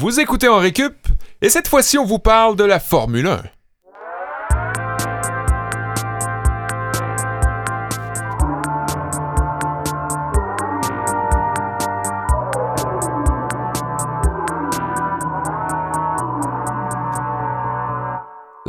Vous écoutez en récup, et cette fois-ci, on vous parle de la Formule 1.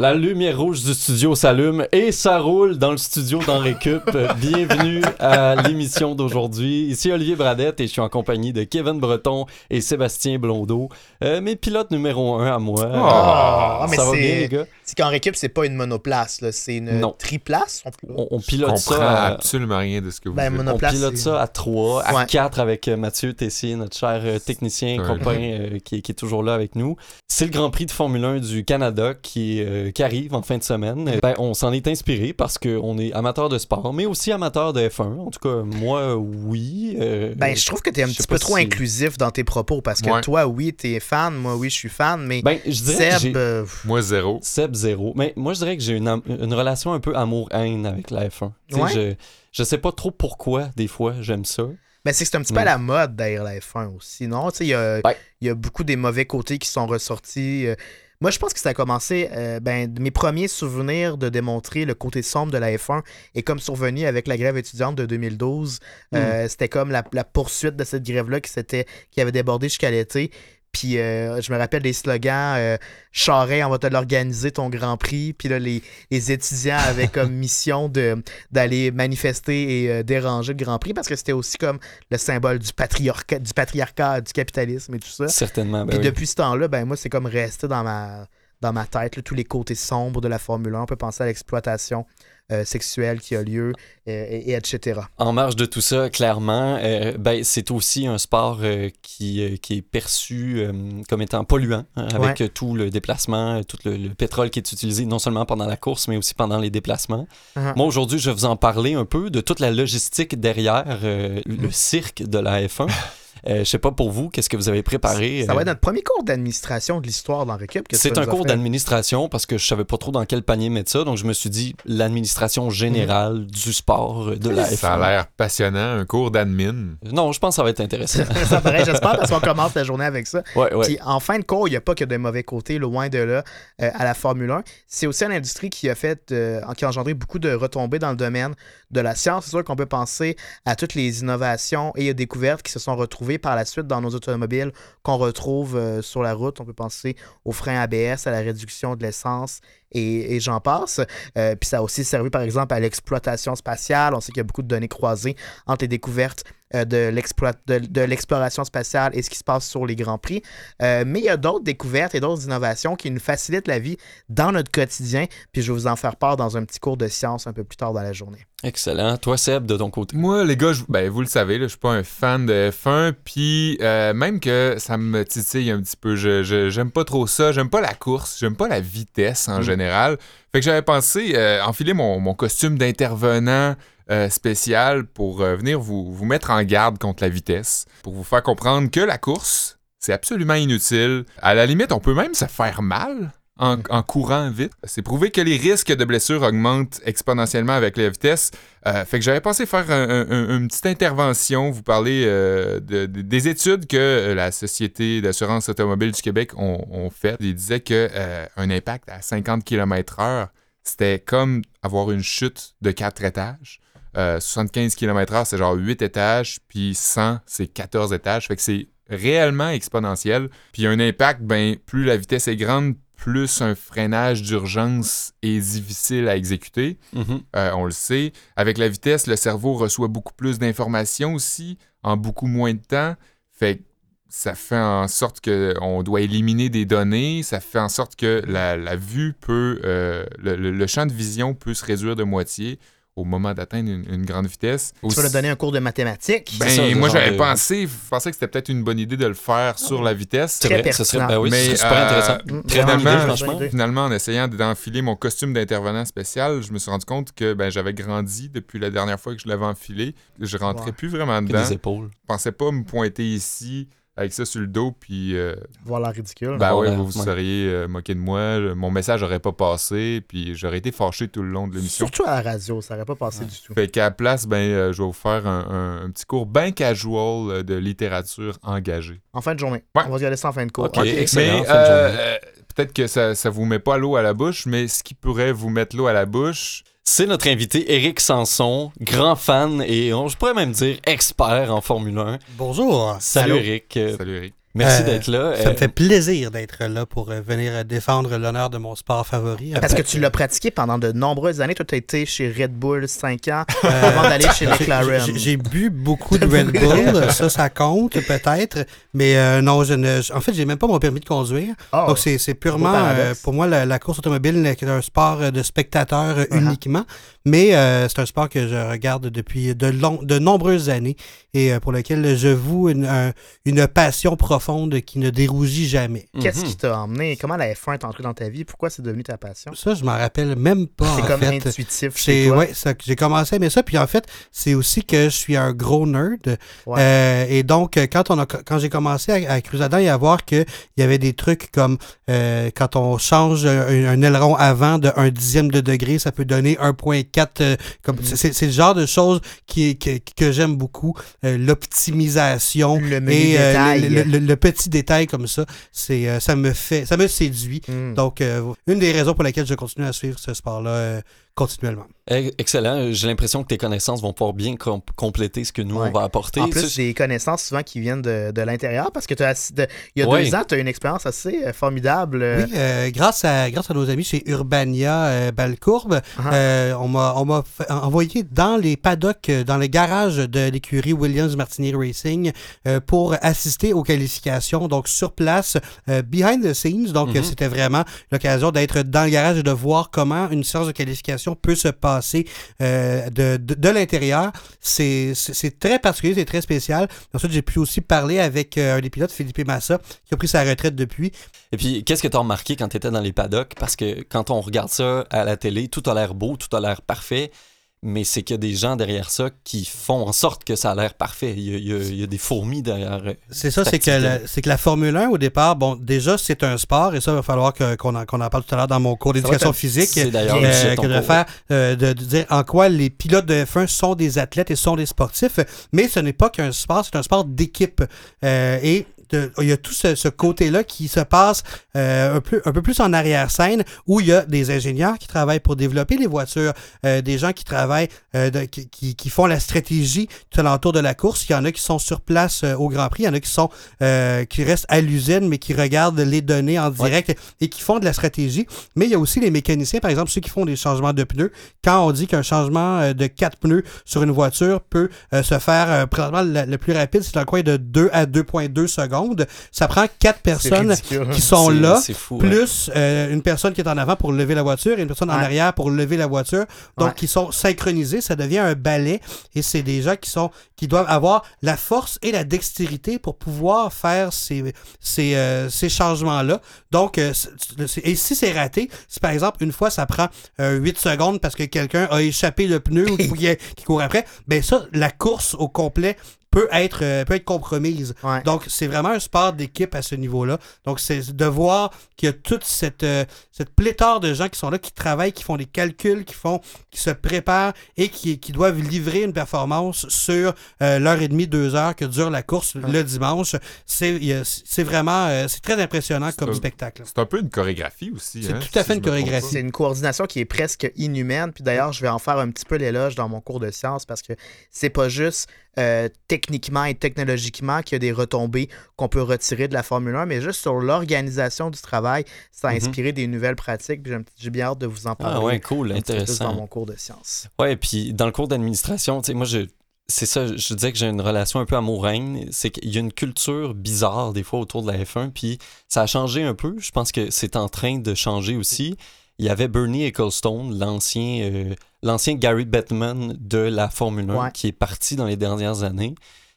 La lumière rouge du studio s'allume et ça roule dans le studio d'en récup. Bienvenue à l'émission d'aujourd'hui. Ici Olivier Bradette et je suis en compagnie de Kevin Breton et Sébastien Blondeau. Euh, mes pilotes numéro un à moi. Ah, mais ça va c'est- bien les gars? C'est qu'en récup, c'est pas une monoplace, là, c'est une Non. triplace. on pilote ça. à- absolument rien de ce que vous Ben, On pilote c'est- ça à 3, à Ouais. 4 avec euh, Mathieu Tessier, notre cher euh, technicien, Ouais. copain euh, qui, qui est toujours là avec nous. C'est le Grand Prix de Formule 1 du Canada qui, euh, qui arrive en fin de semaine. Euh, Ben, on s'en est inspiré parce qu'on est amateur de sport, mais aussi amateur de F1. En tout cas, moi, oui. euh, Ben, je trouve que t'es un je sais petit peu trop si- inclusif dans tes propos parce que Ouais. toi, oui, t'es fan, moi, oui, je suis fan, mais Ben, je dirais que Seb, j'ai... euh, Moi, zéro. Seb zéro. Mais moi, je dirais que j'ai une, am- une relation un peu amour-haine avec la F1. Tu sais, Ouais. je, je sais pas trop pourquoi, des fois, j'aime ça. ben, c'est que c'est un petit peu à la mode d'ailleurs la F1 aussi, non? Il y a, Ouais. y a beaucoup des mauvais côtés qui sont ressortis. euh, Moi, je pense que ça a commencé, euh, ben, mes premiers souvenirs de démontrer le côté sombre de la F1 est comme survenu avec la grève étudiante de 2012. Euh, C'était comme la, la poursuite de cette grève-là qui, s'était- qui avait débordé jusqu'à l'été. Puis euh, je me rappelle des slogans euh, Charret, on va te l'organiser ton Grand Prix. Puis là, les, les étudiants avaient comme mission de d'aller manifester et euh, déranger le Grand Prix parce que c'était aussi comme le symbole du patriarcat, du patriarcat, du capitalisme et tout ça. Certainement. ben Puis oui. depuis ce temps-là, ben moi, c'est comme resté dans ma, dans ma tête, là, tous les côtés sombres de la Formule 1. On peut penser à l'exploitation euh, sexuelle qui a lieu, euh, et, et etc. En marge de tout ça, clairement, euh, ben, c'est aussi un sport euh, qui, qui est perçu comme étant polluant, hein, avec Ouais. tout le déplacement, tout le, le pétrole qui est utilisé non seulement pendant la course, mais aussi pendant les déplacements. Mhm. Moi, aujourd'hui, je vais vous en parler un peu de toute la logistique derrière le cirque de la F1. Euh, je sais pas pour vous, qu'est-ce que vous avez préparé? Ça va euh, être notre premier cours d'administration de l'histoire dans Récup. C'est un cours d'administration parce que je savais pas trop dans quel panier mettre ça, donc je me suis dit l'administration générale du sport de la F1. Ça a l'air passionnant, un cours d'admin. Non, je pense que ça va être intéressant. ça paraît, j'espère, parce qu'on commence la journée avec ça. ouais, ouais. Puis en fin de cours, il n'y a pas que de mauvais côtés, loin de là, euh, à la Formule 1. C'est aussi une industrie qui a fait, euh, qui a engendré beaucoup de retombées dans le domaine de la science. C'est sûr qu'on peut penser à toutes les innovations et découvertes qui se sont retrouvées par la suite dans nos automobiles qu'on retrouve euh, sur la route. On peut penser aux freins ABS, à la réduction de l'essence et, j'en passe. Euh, puis ça a aussi servi, par exemple, à l'exploitation spatiale. On sait qu'il y a beaucoup de données croisées entre les découvertes euh, de l'exploit- de- de l'exploration spatiale et ce qui se passe sur les Grands Prix. Euh, mais il y a d'autres découvertes et d'autres innovations qui nous facilitent la vie dans notre quotidien. Puis je vais vous en faire part dans un petit cours de science un peu plus tard dans la journée. Excellent. Toi, Seb, de ton côté. Moi, les gars, je- ben, vous le savez, là, je suis pas un fan de F1, puis euh, même que ça me titille un petit peu. Je, j'aime pas trop ça. J'aime pas la course. J'aime pas la vitesse en Mm. général. Fait que j'avais pensé euh, enfiler mon, mon costume d'intervenant euh, spécial pour euh, venir vous, vous mettre en garde contre la vitesse, pour vous faire comprendre que la course, c'est absolument inutile. À la limite, on peut même se faire mal. En, en courant vite. C'est prouvé que les risques de blessures augmentent exponentiellement avec la vitesse. Euh, fait que j'avais pensé faire un- un- un- une petite intervention, vous parler euh, de- de- des études que la Société d'assurance automobile du Québec ont, ont faites. Ils disaient que euh, impact à 50 km/h, c'était comme avoir une chute de 4 étages. Euh, 75 km/h, c'est genre 8 étages, puis 100, c'est 14 étages. Fait que c'est réellement exponentiel. Puis un impact, ben, plus la vitesse est grande, plus un freinage d'urgence est difficile à exécuter. Mhm. Euh, on le sait. Avec la vitesse, le cerveau reçoit beaucoup plus d'informations aussi en beaucoup moins de temps. Fait que ça fait en sorte qu'on doit éliminer des données. Ça fait en sorte que la, la vue peut. euh, le, le- le champ de vision peut se réduire de moitié au moment d'atteindre une, une grande vitesse. Tu vas leur donner un cours de mathématiques. Ben, ça, moi, j'avais de- pensé, je pensais que c'était peut-être une bonne idée de le faire sur la vitesse. C'est Très vrai, ce serait, ben oui, Mais, ce serait super euh, intéressant. Très bonne vraiment, idée, Finalement, franchement. finalement, en essayant d'enfiler mon costume d'intervenant spécial, je me suis rendu compte que ben, j'avais grandi depuis la dernière fois que je l'avais enfilé. Je rentrais plus vraiment Que dedans. des épaules. Je pensais pas me pointer ici avec ça sur le dos, puis euh, Voir la ridicule. ben ouais, Voilà, vous vous ouais. seriez euh, moqué de moi, mon message aurait pas passé, puis j'aurais été fâché tout le long de l'émission. Surtout à la radio, ça aurait pas passé du tout. Fait qu'à la place, ben, euh, je vais vous faire un, un- un petit cours bien casual euh, de littérature engagée. En fin de journée. Ouais. On va regarder ça en fin de cours. Ok, Ok. excellent. Euh, euh, peut-être que ça, ça vous met pas l'eau à la bouche, mais ce qui pourrait vous mettre l'eau à la bouche, C'est notre invité Eric Sanson, grand fan et on, je pourrais même dire expert en Formule 1. Bonjour. Salut Allô? Eric, salut Eric. Merci Euh, d'être là. Ça Euh, me fait plaisir d'être là pour euh, venir euh, défendre l'honneur de mon sport favori. Parce que tu l'as pratiqué pendant de nombreuses années. Toi, tu as été chez Red Bull 5 ans euh, avant d'aller chez j'ai- McLaren. j'ai- bu beaucoup de Red Bull, ça, ça compte peut-être, mais euh, non, je ne. je- En fait, j'ai même pas mon permis de conduire. Oh. Donc, c'est purement, euh, pour moi, la, la course automobile n'est qu'un sport euh, de spectateurs euh, Uh-huh. uniquement, mais euh, c'est un sport que je regarde depuis de, long, de nombreuses années et euh, pour lequel je voue une, un- une passion profonde qui ne dérougit jamais. Qu'est-ce mhm. qui t'a emmené? Comment la F1 est entrée dans ta vie? Pourquoi c'est devenu ta passion? Ça, je m'en rappelle même pas. C'est comme fait. intuitif chez C'est toi. ouais, j'ai commencé à aimer ça. Puis en fait, c'est aussi que je suis un gros nerd. Ouais. Euh, et donc, euh, quand on a quand j'ai commencé à, à creuser là-dedans et à voir qu'il y avait des trucs comme euh, quand on change un, un aileron avant de un dixième de degré, ça peut donner 1.4. euh, comme Mhm. c'est, c'est le genre de choses qui, que, que j'aime beaucoup. Euh, l'optimisation Le et euh, le, le- le petit détail comme ça, c'est ça me fait ça me séduit. Hmm. Donc, une des raisons pour lesquelles je continue à suivre ce sport-là continuellement. Eh, Excellent. J'ai l'impression que tes connaissances vont pouvoir bien com- compléter ce que nous, Ouais. on va apporter. En plus, Ça, des connaissances souvent qui viennent de, de l'intérieur parce que de- il y a Ouais. deux ans, tu as une expérience assez euh, formidable. euh, Oui, euh, grâce, à, grâce à nos amis chez Urbania euh, Balcourbe, euh, on m'a on m'a fait- envoyé dans les paddocks, dans le garage de l'écurie Williams Martini Racing euh, pour assister aux qualifications, donc sur place, euh, behind the scenes. Donc, Mhm. euh, c'était vraiment l'occasion d'être dans le garage et de voir comment une séance de qualification peut se passer euh, de, l'intérieur. C'est très particulier, c'est très spécial. Ensuite, j'ai pu aussi parler avec euh, un des pilotes, Philippe Massa, qui a pris sa retraite depuis. Et puis, qu'est-ce que tu as remarqué quand tu étais dans les paddocks? Parce que quand on regarde ça à la télé, tout a l'air beau, tout a l'air parfait, mais c'est qu'il y a des gens derrière ça qui font en sorte que ça a l'air parfait. Il y a, il y a- il y a des fourmis derrière. euh, C'est ça, c'est que, la, que la Formule 1, au départ, bon, déjà, c'est un sport, et ça, il va falloir qu'on en, en parle tout à l'heure dans mon cours d'éducation physique. C'est d'ailleurs euh, que cours. faire, euh, de, de dire en quoi les pilotes de F1 sont des athlètes et sont des sportifs, mais ce n'est pas qu'un sport, c'est un sport d'équipe. Euh, et de- il y a tout ce, ce côté-là qui se passe euh, un, peu, un peu plus en arrière-scène, où il y a des ingénieurs qui travaillent pour développer les voitures, euh, des gens qui travaillent, euh, de- qui, qui- qui font la stratégie tout alentour de la course. Il y en a qui sont sur place au Grand Prix, il y en a qui sont qui restent à l'usine, mais qui regardent les données en direct et qui font de la stratégie. Mais il y a aussi les mécaniciens, par exemple, ceux qui font des changements de pneus. Quand on dit qu'un changement de 4 pneus sur une voiture peut se faire, présentement, le, le plus rapide, c'est dans le coin de 2 à 2,2 secondes. Ça prend 4 c'est personnes qui sont là, ouais. plus euh, une personne qui est en avant pour lever la voiture et une personne en arrière pour lever la voiture. Donc, Ouais. qui sont synchronisés. Ça devient un ballet et c'est des gens qui sont qui doivent avoir la force et la dextérité pour pouvoir faire ces, ces, euh, ces changements-là. Donc, euh, et si c'est raté, si par exemple, une fois, ça prend euh, 8 secondes parce que quelqu'un a échappé le pneu ou qu'il qu'il court après, ben ça, la course au complet peut être, euh, peut être compromise. Ouais. Donc, c'est vraiment un sport d'équipe à ce niveau-là. Donc, c'est de voir qu'il y a toute cette, euh, cette pléthore de gens qui sont là, qui travaillent, qui font des calculs, qui font, qui se préparent et qui, qui doivent livrer une performance sur euh, l'heure et demie, deux heures que dure la course le dimanche. C'est vraiment, euh, c'est très impressionnant comme un- spectacle. C'est un peu une chorégraphie aussi. C'est hein, tout à fait si une chorégraphie. C'est une coordination qui est presque inhumaine. Puis d'ailleurs, je vais en faire un petit peu l'éloge dans mon cours de sciences parce que c'est pas juste euh, techniquement et technologiquement qu'il y a des retombées qu'on peut retirer de la Formule 1, mais juste sur l'organisation du travail, ça a Mhm. inspiré des nouvelles pratiques. J'ai- bien hâte de vous en parler. Ah ouais, cool, peu plus dans mon cours de sciences. Ouais, puis dans le cours d'administration, tu sais, moi, je. C'est ça, je disais que j'ai une relation un peu amour-règne. C'est qu'il y a une culture bizarre des fois autour de la F1, puis ça a changé un peu. Je pense que c'est en train de changer aussi. Il y avait Bernie Ecclestone, l'ancien euh, l'ancien Gary Bettman de la Formule 1, Ouais. qui est parti dans les dernières années,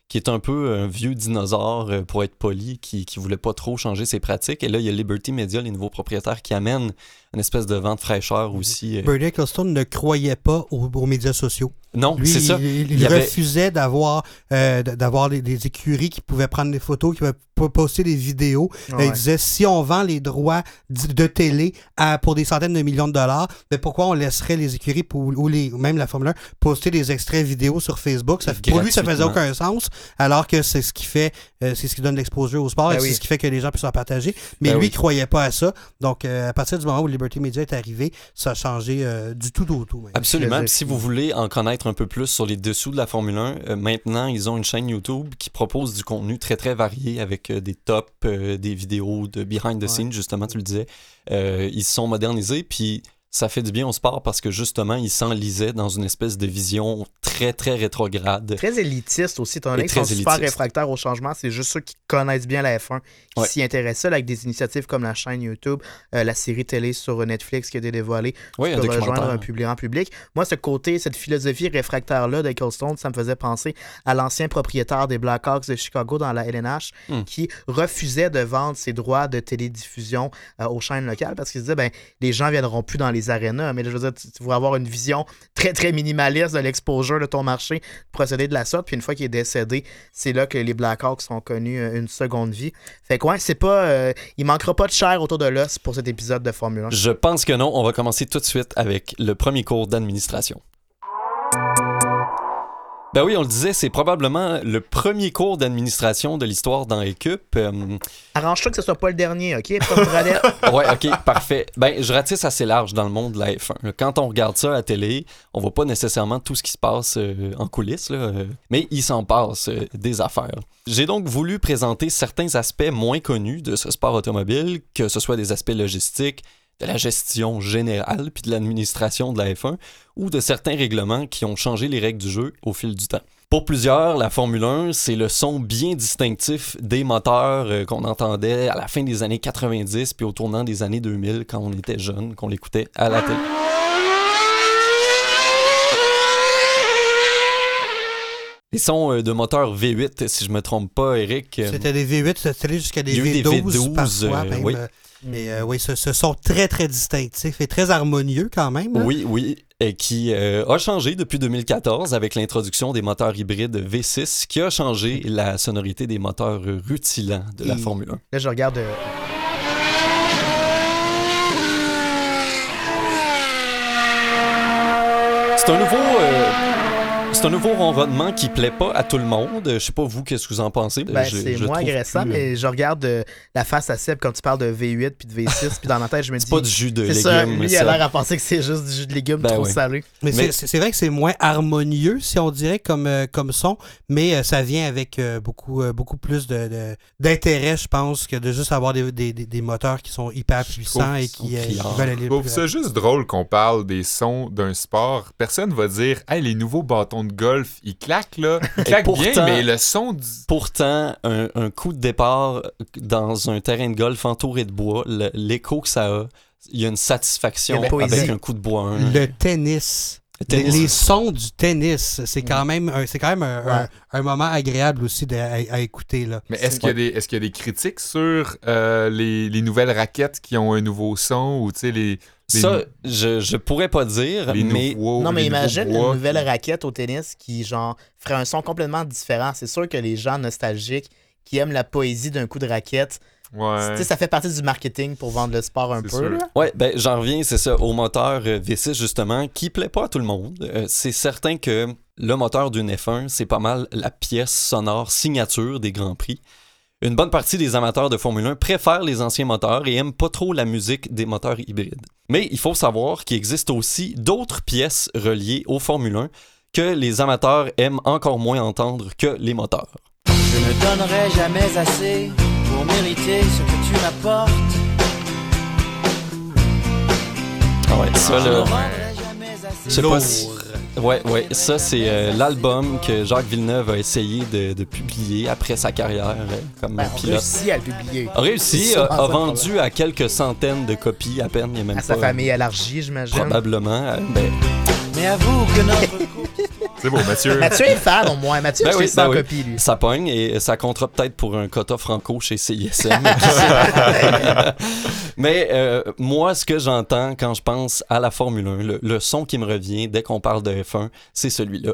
qui est un peu un vieux dinosaure, euh, pour être poli, qui, qui voulait pas trop changer ses pratiques. Et là, il y a Liberty Media, les nouveaux propriétaires, qui amènent une espèce de vent de fraîcheur aussi. euh. Bernie Ecclestone ne croyait pas aux, aux médias sociaux. Non, Lui, c'est ça. il, il Il y avait- refusait d'avoir euh, d'avoir des, écuries qui pouvaient prendre des photos, qui pouvaient po- poster des vidéos. Ouais. Il disait si on vend les droits de télé à, pour des centaines de millions de dollars, mais pourquoi on laisserait les écuries pour, ou les, même la Formule 1 poster des extraits vidéo sur Facebook? Ça, Pour lui, ça faisait aucun sens, alors que c'est ce qui fait, euh, c'est ce qui donne l'exposure au sport Ben et oui. c'est ce qui fait que les gens puissent en partager. Mais Ben lui, oui. il croyait pas à ça. Donc, euh, à partir du moment où Liberty Media est arrivé, ça a changé euh, du tout au tout. même. Absolument. Puis si vous voulez en connaître un peu plus sur les dessous de la Formule 1, euh, maintenant, ils ont une chaîne YouTube qui propose du contenu très, très varié avec euh, des tops, euh, des vidéos de behind the Ouais. scenes, justement, tu le disais. Euh, ils se sont modernisés, puis ça fait du bien au sport parce que, justement, ils s'enlisaient dans une espèce de vision très, très rétrograde. Très élitiste aussi, étant donné qu'ils sont super réfractaires au changement. C'est juste ceux qui connaissent bien la F1 qui Ouais. s'y intéressent, là, avec des initiatives comme la chaîne YouTube, euh, la série télé sur Netflix qui a été dévoilée Oui, un rejoindre un public en public. Moi, ce côté, cette philosophie réfractaire-là d'Ecclestone, ça me faisait penser à l'ancien propriétaire des Blackhawks de Chicago dans la LNH Hmm. qui refusait de vendre ses droits de télédiffusion euh, aux chaînes locales parce qu'il se disait, ben, les gens viendront plus dans les arénas. Mais là, je veux dire, tu, tu vas avoir une vision très, très minimaliste de l'exposure de ton marché, procéder de la sorte. Puis une fois qu'il est décédé, c'est là que les Blackhawks ont connu euh, une seconde vie. Fait que ouais, c'est pas. euh, il manquera pas de chair autour de l'os pour cet épisode de Formule 1. Je pense que non. On va commencer tout de suite avec le premier cours d'administration. Ben oui, on le disait, c'est probablement le premier cours d'administration de l'histoire dans l'équipe. Euh, Arrange-toi que ce soit pas le dernier, OK? Pas ouais, ok, parfait. Ben, je ratisse assez large dans le monde de la F1. Quand on regarde ça à la télé, on voit pas nécessairement tout ce qui se passe euh, en coulisses, là, euh, mais il s'en passe des affaires. J'ai donc voulu présenter certains aspects moins connus de ce sport automobile, que ce soit des aspects logistiques, de la gestion générale, puis de l'administration de la F1, ou de certains règlements qui ont changé les règles du jeu au fil du temps. Pour plusieurs, la Formule 1, c'est le son bien distinctif des moteurs euh, qu'on entendait à la fin des années 90 puis au tournant des années 2000 quand on était jeune, qu'on l'écoutait à la télé. Les sons euh, de moteurs V8, si je me trompe pas, Eric. euh, C'était des V8, c'était allé jusqu'à des Il y a eu des V12, V12, parfois. euh, même, oui. Mais euh, oui, ce, ce sont très, très distinctifs et très harmonieux quand même. hein. Oui, oui, et qui euh, a changé depuis 2014 avec l'introduction des moteurs hybrides V6, qui a changé la sonorité des moteurs rutilants de la Formule 1. Là, je regarde. euh, C'est un nouveau. C'est un nouveau ronronnement qui plaît pas à tout le monde. Je sais pas vous, qu'est-ce que vous en pensez? Ben, c'est moins agressant, plus, euh, mais je regarde euh, la face à Seb quand tu parles de V8 puis de V6, puis dans ma tête, je me dis. C'est pas du jus de C'est ça, légumes. lui, il a l'air à penser que c'est juste du jus de légumes Ben trop oui. salé. Mais, Mais- c'est- vrai que c'est moins harmonieux, si on dirait, comme, euh, comme son, mais euh, ça vient avec euh, beaucoup, euh, beaucoup plus de- de- d'intérêt, je pense, que de juste avoir des, des- des- des moteurs qui sont hyper puissants et qui, qui veulent aller Je trouve plus ça juste drôle qu'on parle des sons d'un sport. Personne va dire Hey, les nouveaux bâtons de golf, ils claquent là. Ils claquent pourtant- bien, mais le son du. Pourtant, un, un coup de départ dans un terrain de golf entouré de bois, l'écho que ça a, il y a une satisfaction Il avec un coup de bois. hein. Le tennis. Les, les sons du tennis, c'est quand même, c'est quand même un, un- Ouais. un moment agréable aussi de- à, à écouter. Là. Mais est-ce qu'il y, a des- est-ce qu'il y a des critiques sur euh, les, les nouvelles raquettes qui ont un nouveau son ou tu sais, les, les, Ça, je, je pourrais pas dire, les mais nouveaux. non, mais imagine une nouvelle raquette au tennis qui, genre, ferait un son complètement différent. C'est sûr que les gens nostalgiques qui aiment la poésie d'un coup de raquette, Ouais. sais, ça fait partie du marketing pour vendre le sport un peu. Ouais, ben j'en reviens, c'est ça, au moteur euh, V6 justement, qui plaît pas à tout le monde. Euh, c'est certain que le moteur d'une F1, c'est pas mal la pièce sonore signature des Grands Prix. Une bonne partie des amateurs de Formule 1 préfèrent les anciens moteurs et aiment pas trop la musique des moteurs hybrides. Mais il faut savoir qu'il existe aussi d'autres pièces reliées au Formule 1 que les amateurs aiment encore moins entendre que les moteurs. Je ne donnerai jamais assez pour mériter ce que tu m'apportes. Ah ouais, ça là. Je sais pas si- Ouais, ouais, ça c'est euh, l'album que Jacques Villeneuve a essayé de, de publier après sa carrière euh, comme Ben, pilote. réussit à le publier. A réussi, a, vendu à quelques centaines de copies à peine, il y a même À pas sa famille élargie, j'imagine. probablement. euh, ben, Mais avoue que notre couple C'est beau, Mathieu. Mathieu est fan au moins. Mathieu, Ben c'est oui, ben oui. copie, lui. Ça pogne et ça comptera peut-être pour un quota franco chez CISM. Mais euh, moi, ce que j'entends quand je pense à la Formule 1, le, le son qui me revient dès qu'on parle de F1, c'est celui-là.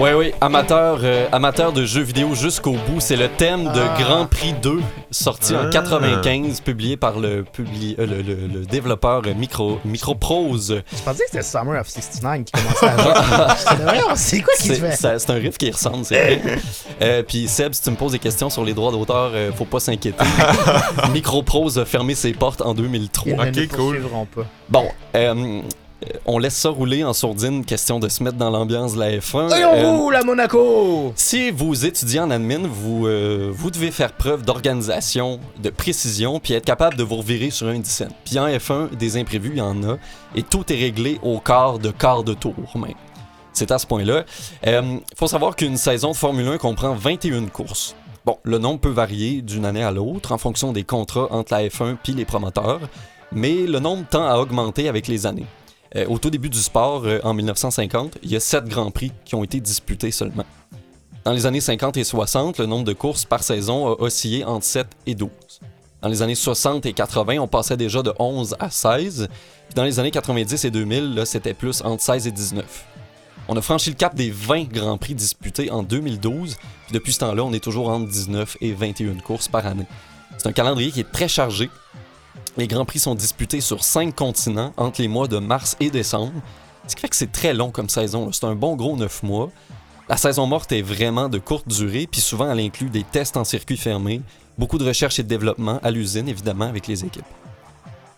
Oui, oui, amateur, euh, amateur de jeux vidéo jusqu'au bout, c'est le thème de Ah. Grand Prix 2, sorti en Ah. 95, publié par le, publi- euh, le, le- le développeur Micro, Microprose. Je pensais que c'était Summer of 69 qui commençait à c'est quoi qui fait? c'est un riff qui ressemble, c'est vrai. Euh, Puis Seb, si tu me poses des questions sur les droits d'auteur, euh, faut pas s'inquiéter. Microprose a fermé ses portes en 2003. Ils ne nous cool. pas. Bon, euh, on laisse ça rouler en sourdine, question de se mettre dans l'ambiance de la F1. Et Euh, on roule à Monaco! si vous étudiez en admin, vous, euh, vous devez faire preuve d'organisation, de précision, puis être capable de vous revirer sur un dissent. Puis en F1, des imprévus, il y en a, et tout est réglé au quart de quart de tour même. C'est à ce point-là. Il faut savoir qu'une saison de Formule 1 comprend 21 courses. Bon, le nombre peut varier d'une année à l'autre en fonction des contrats entre la F1 puis les promoteurs, mais le nombre tend à augmenter avec les années. Euh, au tout début du sport, euh, en 1950, il y a 7 grands prix qui ont été disputés seulement. Dans les années 50 et 60, le nombre de courses par saison a oscillé entre 7 et 12. Dans les années 60 et 80, on passait déjà de 11 à 16. Puis dans les années 90 et 2000, là, c'était plus entre 16 et 19. On a franchi le cap des 20 grands prix disputés en 2012. Puis depuis ce temps-là, on est toujours entre 19 et 21 courses par année. C'est un calendrier qui est très chargé. Les grands prix sont disputés sur 5 continents entre les mois de mars et décembre. Ce qui fait que c'est très long comme saison. C'est un bon gros 9 mois. La saison morte est vraiment de courte durée, puis souvent elle inclut des tests en circuit fermé, beaucoup de recherche et de développement à l'usine, évidemment, avec les équipes.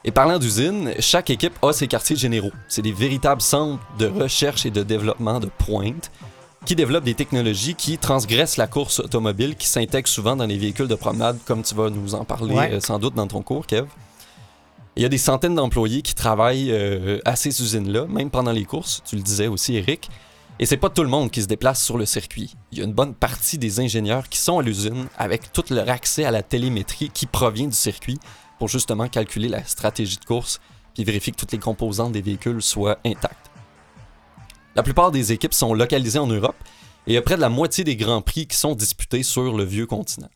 Et parlant d'usine, chaque équipe a ses quartiers généraux. C'est des véritables centres de recherche et de développement de pointe qui développent des technologies qui transgressent la course automobile, qui s'intègrent souvent dans les véhicules de promenade, comme tu vas nous en parler Ouais. euh, sans doute dans ton cours, Kev. Il y a des centaines d'employés qui travaillent euh, à ces usines-là, même pendant les courses, tu le disais aussi, Eric. Et c'est pas tout le monde qui se déplace sur le circuit. Il y a une bonne partie des ingénieurs qui sont à l'usine avec tout leur accès à la télémétrie qui provient du circuit pour justement calculer la stratégie de course puis vérifier que toutes les composantes des véhicules soient intactes. La plupart des équipes sont localisées en Europe et il y a près de la moitié des grands prix qui sont disputés sur le vieux continent.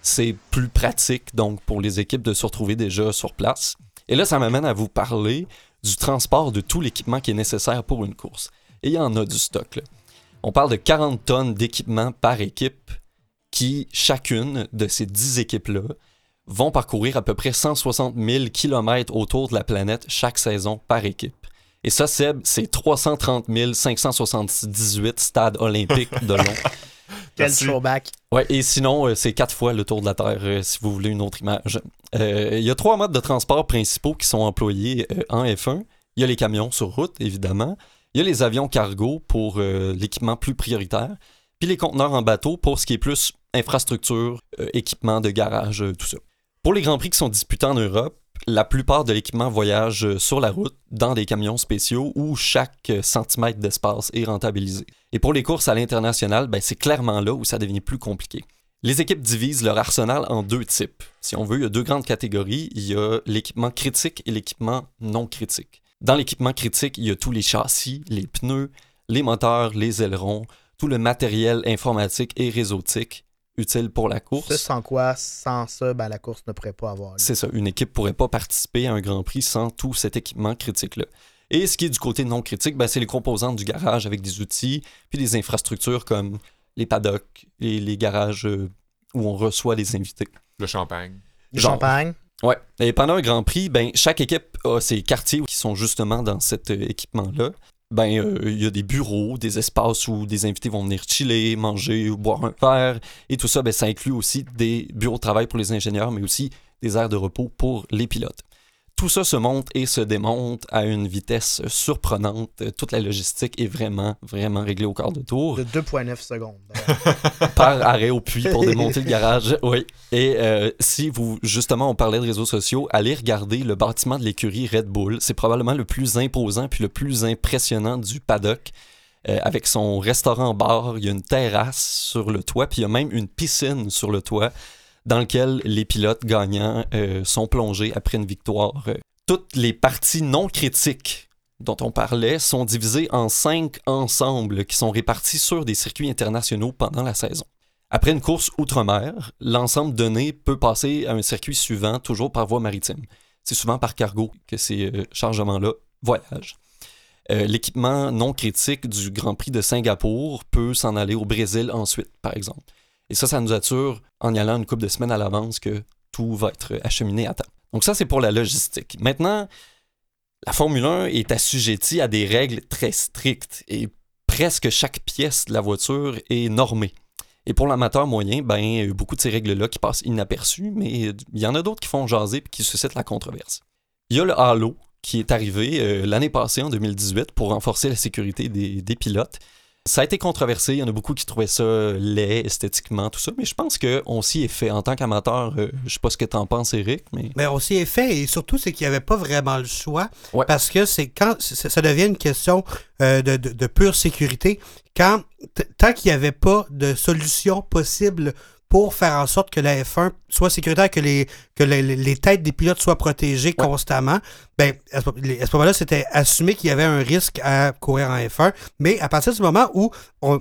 C'est plus pratique donc pour les équipes de se retrouver déjà sur place. Et là, ça m'amène à vous parler du transport de tout l'équipement qui est nécessaire pour une course. Et il y en a du stock. là. On parle de 40 tonnes d'équipement par équipe qui, chacune de ces 10 équipes-là, vont parcourir à peu près 160 000 km autour de la planète chaque saison par équipe. Et ça, Seb, c'est 330 578 stades olympiques de long. Quel Merci. throwback. Ouais, et sinon, euh, c'est quatre fois le tour de la Terre, euh, si vous voulez une autre image. Euh, Il y a trois modes de transport principaux qui sont employés euh, en F1. Il y a les camions sur route, évidemment. Il y a les avions cargo pour euh, l'équipement plus prioritaire. Puis les conteneurs en bateau pour ce qui est plus infrastructure, euh, équipement de garage, euh, tout ça. Pour les grands prix qui sont disputés en Europe, la plupart de l'équipement voyage sur la route dans des camions spéciaux où chaque centimètre d'espace est rentabilisé. Et pour les courses à l'international, ben, c'est clairement là où ça devient plus compliqué. Les équipes divisent leur arsenal en deux types. Si on veut, il y a deux grandes catégories. Il y a l'équipement critique et l'équipement non critique. Dans l'équipement critique, il y a tous les châssis, les pneus, les moteurs, les ailerons, tout le matériel informatique et réseautique utile pour la course. Ça, sans quoi, sans ça, ben, la course ne pourrait pas avoir lieu. C'est ça, une équipe pourrait pas participer à un Grand Prix sans tout cet équipement critique-là. Et ce qui est du côté non critique, ben, c'est les composantes du garage avec des outils, puis des infrastructures comme les paddocks et les garages euh, où on reçoit les invités. Le champagne. Genre. champagne. Ouais. Et pendant un Grand Prix, ben, chaque équipe a ses quartiers qui sont justement dans cet euh, équipement-là. Ben, euh, il y a des bureaux, des espaces où des invités vont venir chiller, manger ou boire un verre. Et tout ça, ben, ça inclut aussi des bureaux de travail pour les ingénieurs, mais aussi des aires de repos pour les pilotes. Tout ça se monte et se démonte à une vitesse surprenante. Toute la logistique est vraiment, vraiment réglée au quart de tour De 2,9 secondes. par arrêt au puits pour démonter le garage. Oui. Et euh, si vous, justement, on parlait de réseaux sociaux, allez regarder le bâtiment de l'écurie Red Bull. C'est probablement le plus imposant puis le plus impressionnant du paddock. Euh, avec son restaurant-bar, il y a une terrasse sur le toit, puis il y a même une piscine sur le toit. Dans lequel les pilotes gagnants euh, sont plongés après une victoire. Toutes les parties non critiques dont on parlait sont divisées en cinq ensembles qui sont répartis sur des circuits internationaux pendant la saison. Après une course outre-mer, l'ensemble donné peut passer à un circuit suivant, toujours par voie maritime. C'est souvent par cargo que ces euh, chargements-là voyagent. Euh, L'équipement non critique du Grand Prix de Singapour peut s'en aller au Brésil ensuite, par exemple. Et ça, ça nous assure, en y allant une couple de semaines à l'avance, que tout va être acheminé à temps. Donc ça, c'est pour la logistique. Maintenant, la Formule 1 est assujettie à des règles très strictes et presque chaque pièce de la voiture est normée. Et pour l'amateur moyen, ben, a beaucoup de ces règles-là qui passent inaperçues, mais il y en a d'autres qui font jaser et qui suscitent la controverse. Il y a le halo qui est arrivé euh, l'année passée, en 2018, pour renforcer la sécurité des pilotes. Ça a été controversé, il y en a beaucoup qui trouvaient ça laid esthétiquement, tout ça, mais je pense qu'on s'y est fait. En tant qu'amateur, euh, je sais pas ce que t'en penses, Eric, mais... Mais on s'y est fait et surtout, c'est qu'il n'y avait pas vraiment le choix Ouais. parce que c'est quand ça devient une question euh, de, de- de pure sécurité. Quand, tant qu'il n'y avait pas de solution possible pour faire en sorte que la F1 soit sécuritaire, que les, que les, têtes des pilotes soient protégées constamment, ben, à ce, moment-là, c'était assumé qu'il y avait un risque à courir en F1. Mais à partir du moment où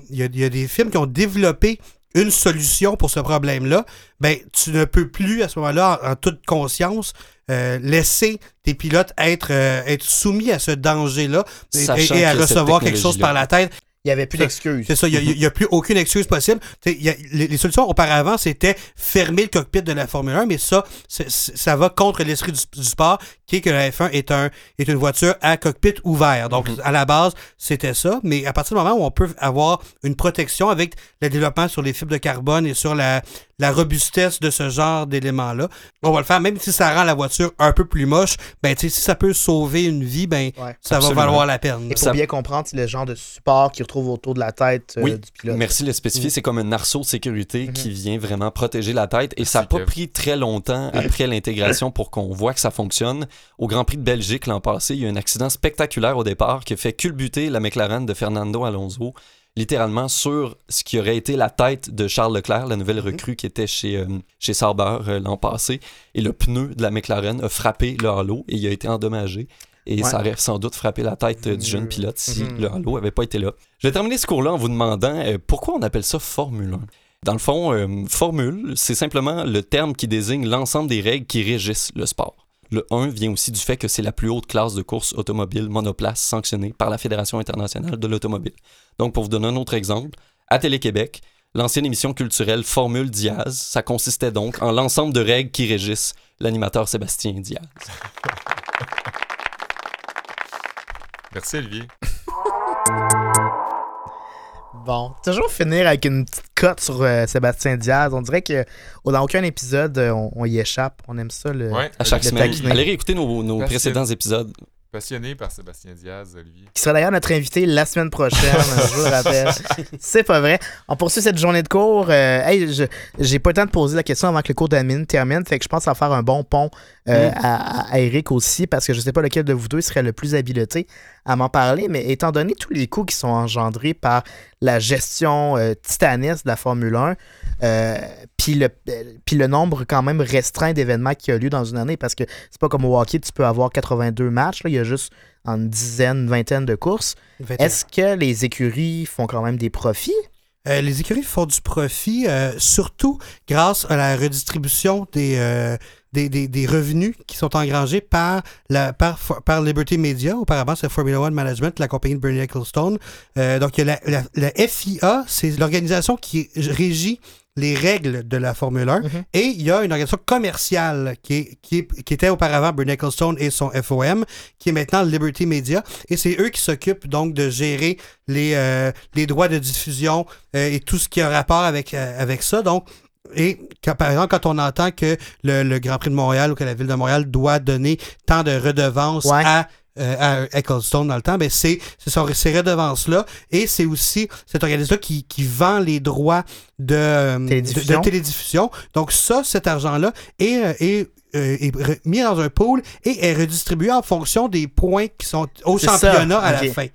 il y, a- il y a des films qui ont développé une solution pour ce problème-là, ben, tu ne peux plus à ce moment-là, en, en toute conscience, euh, laisser tes pilotes être, euh, être soumis à ce danger-là et, et- à recevoir quelque chose par la tête. Il n'y avait plus d'excuses. C'est ça, il n'y a, plus aucune excuse possible. Y a- les, les solutions auparavant, c'était fermer le cockpit de la Formule 1, mais ça, ça va contre l'esprit du, du sport, qui est que la F1 est, un, est une voiture à cockpit ouvert. Donc, Mhm. à la base, c'était ça, mais à partir du moment où on peut avoir une protection avec le développement sur les fibres de carbone et sur la, la robustesse de ce genre d'éléments-là, on va le faire, même si ça rend la voiture un peu plus moche, ben, si ça peut sauver une vie, ben, Ouais. ça Absolument. va valoir la peine. Et pour Ça- bien comprendre, c'est le genre de support qu'il retrouve autour de la tête euh, Oui, du pilote. Merci de le spécifier. C'est comme un arceau de sécurité Mhm. qui vient vraiment protéger la tête. Et ça n'a pas pris très longtemps après l'intégration pour qu'on voit que ça fonctionne. Au Grand Prix de Belgique l'an passé, il y a eu un accident spectaculaire au départ qui a fait culbuter la McLaren de Fernando Alonso, littéralement sur ce qui aurait été la tête de Charles Leclerc, la nouvelle recrue qui était chez, euh, chez Sauber euh, l'an passé. Et le pneu de la McLaren a frappé le halo et il a été endommagé. Et Ouais. ça aurait sans doute frappé la tête euh, du jeune pilote si Mhm. le halo n'avait pas été là. Je vais terminer ce cours-là en vous demandant euh, pourquoi on appelle ça Formule 1. Dans le fond, formule, c'est simplement le terme qui désigne l'ensemble des règles qui régissent le sport. Le 1 vient aussi du fait que c'est la plus haute classe de course automobile monoplace sanctionnée par la Fédération internationale de l'automobile. Donc, pour vous donner un autre exemple, à Télé-Québec, l'ancienne émission culturelle Formule Diaz, ça consistait donc en l'ensemble de règles qui régissent l'animateur Sébastien Diaz. Merci, Olivier. Bon, toujours finir avec une petite cote sur euh, Sébastien Diaz. On dirait que oh, dans aucun épisode, euh, on, on y échappe. On aime ça. Le... Ouais, À chaque Le semaine, taquiner. allez réécouter nos, précédents épisodes. Passionné par Sébastien Diaz, Olivier. Qui sera d'ailleurs notre invité la semaine prochaine, je vous le rappelle. C'est pas vrai. On poursuit cette journée de cours. Euh, hey, je- j'ai pas le temps de poser la question avant que le cours d'admin termine, fait que je pense en faire un bon pont euh, Mm. à, à Eric aussi, parce que je sais pas lequel de vous deux serait le plus habilité à m'en parler, mais étant donné tous les coûts qui sont engendrés par la gestion euh, titanesque de la Formule 1, euh, puis le, euh, puis le nombre quand même restreint d'événements qui a lieu dans une année, parce que c'est pas comme au hockey, tu peux avoir 82 matchs, là, il y a juste une dizaine, une vingtaine de courses. Est-ce que les écuries font quand même des profits? Euh, les écuries font du profit, euh, surtout grâce à la redistribution des, euh, des, des- des revenus qui sont engrangés par, la, par, par Liberty Media. Auparavant, c'est Formula One Management, la compagnie de Bernie Ecclestone. Euh, donc, il y a la, la- la FIA, c'est l'organisation qui régit les règles de la Formule 1. Mhm. Et il y a une organisation commerciale qui, est- qui, est- qui était auparavant Bernie Ecclestone et son FOM, qui est maintenant Liberty Media. Et c'est eux qui s'occupent donc de gérer les, euh, les droits de diffusion euh, et tout ce qui a rapport avec, euh, avec ça. Donc, et quand- par exemple, quand on entend que le, le Grand Prix de Montréal ou que la Ville de Montréal doit donner tant de redevances Ouais. à, euh, à Ecclestone dans le temps, ben c'est ces redevances-là et c'est aussi cette organisation qui, qui vend les droits de, euh, de- Télédiffusion. de télédiffusion. Donc ça, cet argent-là est, euh, est est mis dans un pool et est redistribué en fonction des points qui sont au ça, championnat à la fin.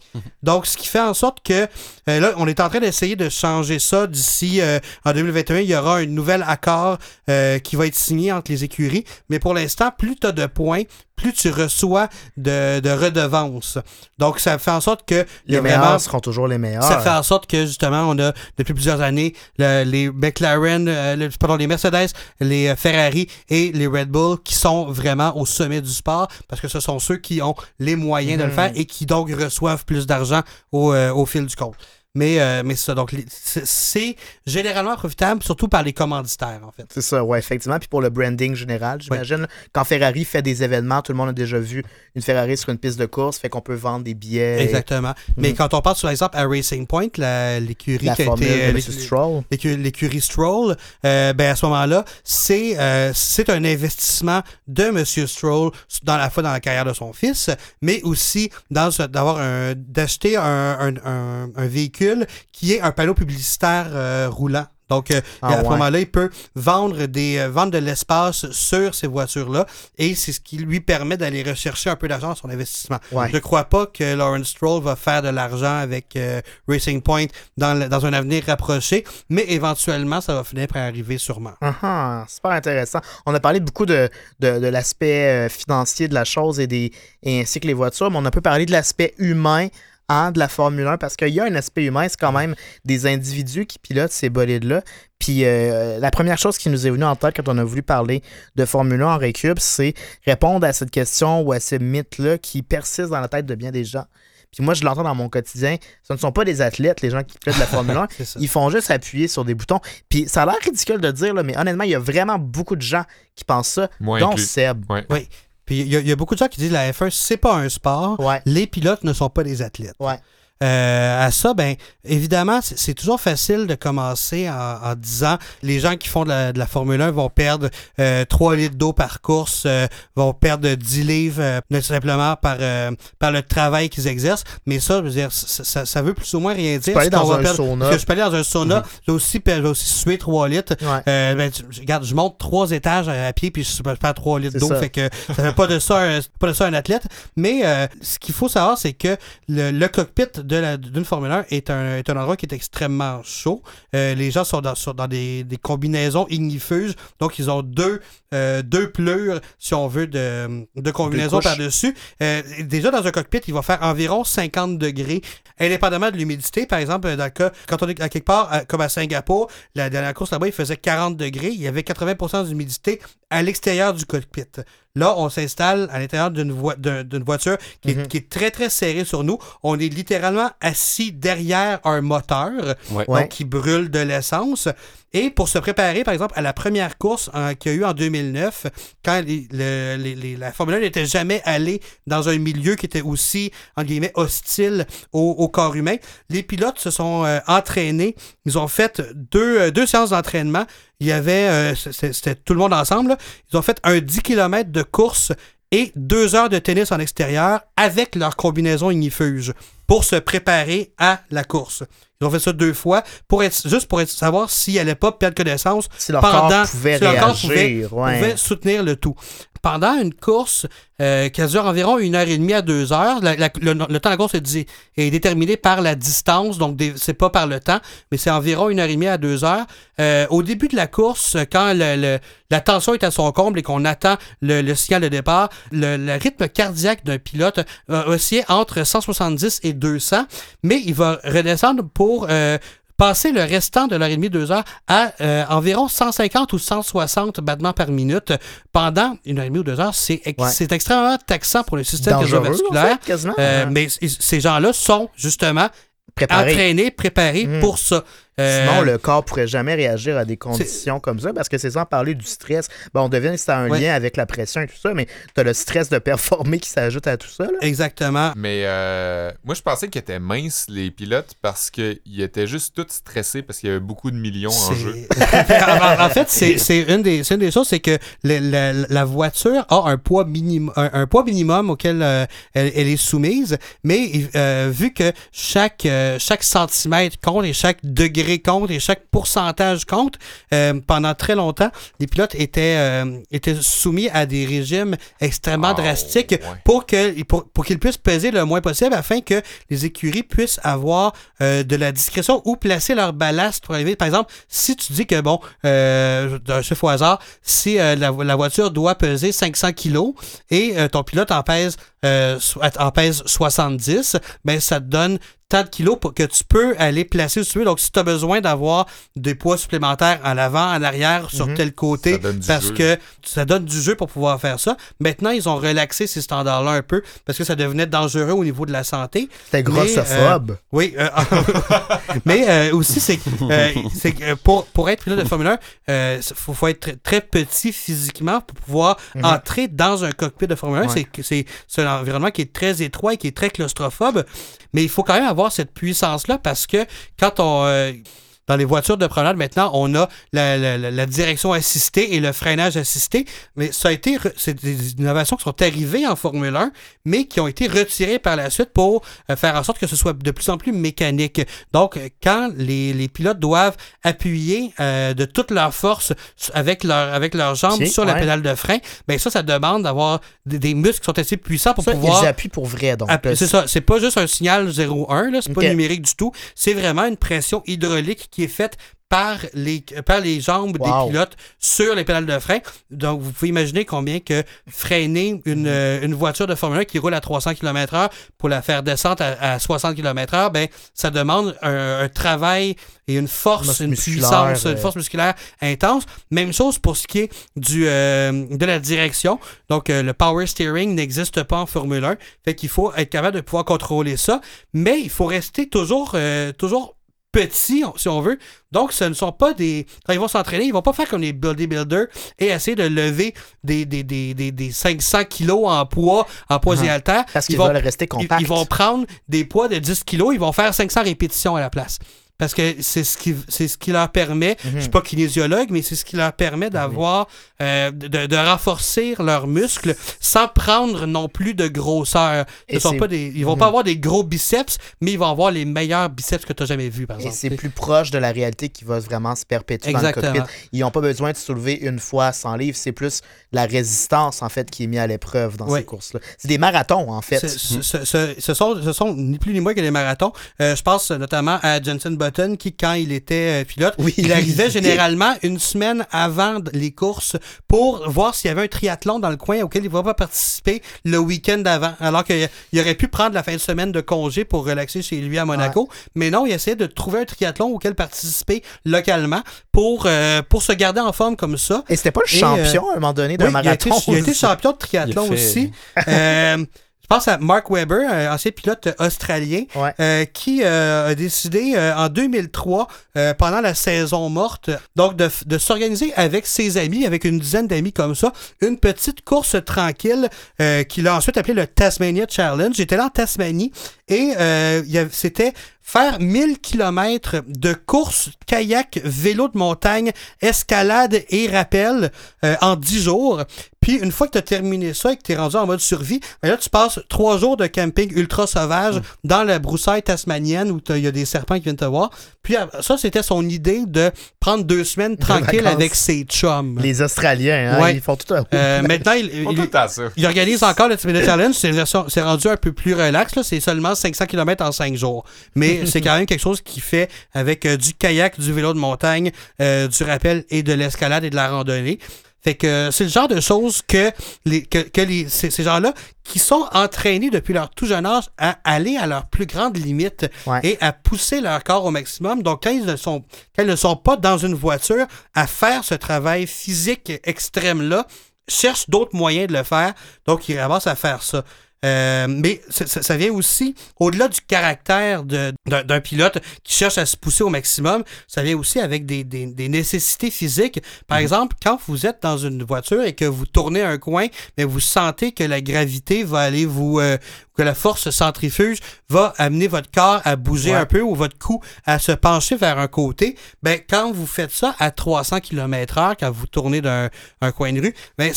Donc, ce qui fait en sorte que euh, là, on est en train d'essayer de changer ça d'ici euh, en 2021. Il y aura un nouvel accord euh, qui va être signé entre les écuries. Mais pour l'instant, plus tu as de points, plus tu reçois de, de redevances. Donc, ça fait en sorte que Les meilleurs vraiment seront toujours les meilleurs. ça fait en sorte que justement, on a depuis plusieurs années le- les McLaren, euh, le- pardon, les Mercedes, les Ferrari et les Red Bull qui sont vraiment au sommet du sport parce que ce sont ceux qui ont les moyens de le Mhm. faire et qui donc reçoivent plus d'argent au, euh, au fil du compte. Mais, euh, mais c'est ça, donc c'est- généralement profitable, surtout par les commanditaires, en fait. C'est ça, ouais, effectivement. Puis pour le branding général, j'imagine, là, quand Ferrari fait des événements, tout le monde a déjà vu une Ferrari sur une piste de course, fait qu'on peut vendre des billets. Exactement. Mais Mhm. quand on pense, par exemple, à Racing Point, l'écurie qui a été... euh, l'écurie Stroll, euh, ben à ce moment-là, c'est euh, c'est un investissement de M. Stroll dans la fois dans la carrière de son fils, mais aussi d'avoir un d'acheter un, un, un- un véhicule qui est un panneau publicitaire euh, roulant. Donc, euh, Ah, à ce ouais. moment-là, il peut vendre, des, euh, vendre de l'espace sur ces voitures-là et c'est ce qui lui permet d'aller rechercher un peu d'argent à son investissement. Ouais. Je ne crois pas que Lawrence Stroll va faire de l'argent avec euh, Racing Point dans, le- dans un avenir rapproché, mais éventuellement, ça va finir par arriver sûrement. Ah, ah, super intéressant. On a parlé beaucoup de, de, de l'aspect financier de la chose et, des, et ainsi que les voitures, mais on a peu parlé de l'aspect humain hein, de la Formule 1 parce qu'il y a un aspect humain, c'est quand même des individus qui pilotent ces bolides-là. Puis euh, la première chose qui nous est venue en tête quand on a voulu parler de Formule 1 en récup, c'est répondre à cette question ou à ce mythe-là qui persiste dans la tête de bien des gens. Puis moi, je l'entends dans mon quotidien. Ce ne sont pas des athlètes, les gens qui pilotent la Formule 1. C'est ça. Ils font juste appuyer sur des boutons. Puis ça a l'air ridicule de dire, là, mais honnêtement, il y a vraiment beaucoup de gens qui pensent ça, Moi dont inclus. Seb. Ouais. Puis il y, y a beaucoup de gens qui disent que la F1, c'est pas un sport. Ouais. Les pilotes ne sont pas des athlètes. Ouais. Euh, à ça, ben, évidemment, c'est toujours facile de commencer en, en disant les gens qui font de la, de la Formule 1 vont perdre euh, 3 litres d'eau par course, euh, vont perdre 10 livres, euh, tout simplement par, euh, par le travail qu'ils exercent. Mais ça, je veux dire, ça, ça- ça veut plus ou moins rien dire. Tu peux aller dans un perdre- sauna. que je peux aller dans un sauna, je vais aussi, je aussi suer 3 litres. Ouais. Euh, ben, tu- regarde, je monte trois étages à pied puis je peux faire 3 litres d'eau. Fait que ça fait pas de ça un, pas de ça un athlète. Mais euh, ce qu'il faut savoir, c'est que le, le cockpit d'une Formule 1 est un, est un endroit qui est extrêmement chaud. Euh, les gens sont dans, sont dans des, des combinaisons ignifuges. Donc, ils ont deux, euh, deux pleurs, si on veut, de, de combinaisons par-dessus. Euh, déjà, dans un cockpit, il va faire environ 50 degrés, indépendamment de l'humidité. Par exemple, dans le cas, quand on est à quelque part, à- comme à Singapour, la dernière course là-bas, il faisait 40 degrés. Il y avait 80% d'humidité à l'extérieur du cockpit. Là, on s'installe à l'intérieur d'une voi- d'un- d'une voiture qui, est, Mhm. qui est très, très serrée sur nous. On est littéralement assis derrière un moteur Ouais. Ouais. donc qui brûle de l'essence. Et pour se préparer, par exemple, à la première course euh, qu'il y a eu en 2009, quand les- le- les- les- la Formule 1 n'était jamais allée dans un milieu qui était aussi, en guillemets, hostile au, au corps humain, les pilotes se sont euh, entraînés. Ils ont fait deux, euh, deux séances d'entraînement. Il y avait, euh, c'était tout le monde ensemble, là. ils ont fait un 10 km de course et deux heures de tennis en extérieur avec leur combinaison ignifuge pour se préparer à la course. Ils ont fait ça deux fois pour être juste pour être, savoir s'ils n'allaient pas perdre connaissance Si leur pendant corps pouvait si leur corps réagir. pouvait, ouais. pouvait soutenir le tout. Pendant une course euh, qui dure environ une heure et demie à deux heures, le, temps de la course est, déterminé par la distance, donc c'est pas par le temps, mais c'est environ une heure et demie à deux heures. Euh, au début de la course, quand la tension est à son comble et qu'on attend le, signal de départ, le, rythme cardiaque d'un pilote va osciller entre 170 et 200, mais il va redescendre pour euh, passer le restant de l'heure et demie, deux heures à euh, environ 150 ou 160 battements par minute pendant une heure et demie ou deux heures. C'est ex- Ouais. c'est extrêmement taxant pour le système en cardiovasculaire. fait. Euh, mais ces gens-là sont justement entraînés, préparés Mm. pour ça. Euh, Sinon, le corps pourrait jamais réagir à des conditions comme ça parce que c'est sans parler du stress. Bon, on devine que c'est un Ouais. lien avec la pression et tout ça, mais tu as le stress de performer qui s'ajoute à tout ça. Là. Exactement. Mais euh, moi, je pensais qu'ils étaient minces, les pilotes, parce qu'ils étaient juste tous stressés parce qu'il y avait beaucoup de millions en jeu. en, en fait, c'est c'est une, des, c'est une des choses, c'est que le- le- la voiture a un poids, minimum, un, un poids minimum auquel euh, elle, elle est soumise, mais euh, vu que chaque, euh, chaque centimètre compte et chaque degré et chaque pourcentage compte. Euh, pendant très longtemps, les pilotes étaient, euh, étaient soumis à des régimes extrêmement Oh, drastiques ouais. pour que pour, pour qu'ils puissent peser le moins possible afin que les écuries puissent avoir euh, de la discrétion ou placer leur ballast pour arriver. Par exemple, si tu dis que bon, d'un chiffre au hasard, si la, la voiture doit peser 500 kilos et ton pilote en pèse en pèse 70, ben ça te donne tant de kilos pour que tu peux aller placer où tu veux. Donc, si tu as besoin d'avoir des poids supplémentaires en avant, en arrière, sur Mhm. tel côté, parce jeu. que ça donne du jeu pour pouvoir faire ça. Maintenant, ils ont relaxé ces standards-là un peu parce que ça devenait dangereux au niveau de la santé. C'était grossophobe. Oui, euh, mais euh, aussi, c'est que, euh, euh, pour, pour être pilote de Formule 1, il faut, faut être très, très petit physiquement pour pouvoir Mhm. entrer dans un cockpit de Formule 1. Ouais. C'est que- C'est c'est un environnement qui est très étroit et qui est très claustrophobe, mais il faut quand même avoir cette puissance-là parce que quand on... euh, dans les voitures de promenade, maintenant, on a la, la- la- la direction assistée et le freinage assisté. Mais ça a été. C'est des innovations qui sont arrivées en Formule 1, mais qui ont été retirées par la suite pour euh, faire en sorte que ce soit de plus en plus mécanique. Donc, euh, quand les, les pilotes doivent appuyer euh, de toute leur force avec, leur, avec leurs jambes sur la pédale de frein, ben ça, ça demande d'avoir des, des muscles qui sont assez puissants pour Ça, pouvoir. ils appuient pour vrai. Donc, C'est ça, c'est pas juste un signal 0-1, là, c'est pas numérique du tout. C'est vraiment une pression hydraulique qui est faite par les, par les jambes Wow. des pilotes sur les pédales de frein. Donc, vous pouvez imaginer combien que freiner une, euh, une voiture de Formule 1 qui roule à 300 km/h pour la faire descendre à, à 60 km/h, ben, ça demande un, un travail et une force, une puissance, une euh. force musculaire intense. Même chose pour ce qui est du, euh, de la direction. Donc, euh, le power steering n'existe pas en Formule 1. Fait qu'il faut être capable de pouvoir contrôler ça. Mais il faut rester toujours, euh, toujours petit, on- si on veut. Donc, ce ne sont pas des. Quand ils vont s'entraîner, ils vont pas faire comme les bodybuilders et essayer de lever des, des, des, des, des 500 kilos en poids, en poids et Mhm. haltères. parce Ils qu'ils vont veulent rester ils, compacts. ils vont prendre des poids de 10 kilos, ils vont faire 500 répétitions à la place. Parce que c'est ce qui, c'est ce qui leur permet, Mhm. je suis pas kinésiologue, mais c'est ce qui leur permet d'avoir, euh, de, de renforcer leurs muscles sans prendre non plus de grosseur. Et sont pas des, ils vont Mhm. pas avoir des gros biceps, mais ils vont avoir les meilleurs biceps que tu as jamais vus, par Et exemple. c'est plus proche de la réalité qui va vraiment se perpétuer dans le cockpit. Ils n'ont pas besoin de soulever une fois 100 livres, c'est plus la résistance en fait qui est mise à l'épreuve dans ces courses-là. C'est des marathons en fait. Ce, ce- ce- ce- ce sont, ce sont ni plus ni moins que les marathons. Euh, je pense notamment à Jensen Button qui, quand il était euh, pilote, Oui. il arrivait généralement une semaine avant les courses pour voir s'il y avait un triathlon dans le coin auquel il ne va pas participer le week-end d'avant. Alors qu'il il aurait pu prendre la fin de semaine de congé pour relaxer chez lui à Monaco. Mais non, il essayait de trouver un triathlon auquel participer localement pour, euh, pour se garder en forme comme ça. Et c'était pas le Et, champion à un moment donné d'un Oui, il a été- marathon. Il a été, champion de triathlon Il a fait- aussi. Euh, je pense à Mark Webber, ancien pilote australien, Ouais. euh, qui euh, a décidé euh, en 2003, euh, pendant la saison morte, donc de, de s'organiser avec ses amis, avec une dizaine d'amis comme ça, une petite course tranquille qu'il a ensuite appelée le Tasmania Challenge. J'étais là en Tasmanie et c'était faire 1000 km de course, kayak, vélo de montagne, escalade et rappel euh, en 10 jours. Puis une fois que tu as terminé ça et que tu es rendu en mode survie, ben là tu passes trois jours de camping ultra sauvage dans la broussaille tasmanienne où t'as- il y a des serpents qui viennent te voir. Puis euh, ça, c'était son idée de prendre deux semaines tranquilles avec ses chums. Les Australiens, hein, Ouais. ils font tout un. Euh, maintenant, il, Pas il- il organise encore le Challenge. C'est rendu un peu plus relax. là. C'est seulement 500 km en 5 jours. Mais c'est quand même quelque chose qui fait avec euh, du kayak, du vélo de montagne, euh, du rappel et de l'escalade et de la randonnée. Fait que euh, c'est le genre de choses que, les, que, que les, ces, ces gens-là qui sont entraînés depuis leur tout jeune âge à aller à leur plus grande limite Ouais. et à pousser leur corps au maximum. Donc, quand ils ne sont, quand ils ne sont pas dans une voiture à faire ce travail physique extrême-là, cherchent d'autres moyens de le faire. Donc, ils ramassent à faire ça. Euh, mais ça, vient aussi, au-delà du caractère d'un pilote qui cherche à se pousser au maximum, ça vient aussi avec des, des- des nécessités physiques. Par exemple, quand vous êtes dans une voiture et que vous tournez un coin, mais vous sentez que la gravité va aller vous, euh, que la force centrifuge va amener votre corps à bouger Ouais. un peu ou votre cou à se pencher vers un côté, ben, quand vous faites ça à 300 km/h, quand vous tournez d'un un coin de rue, ben,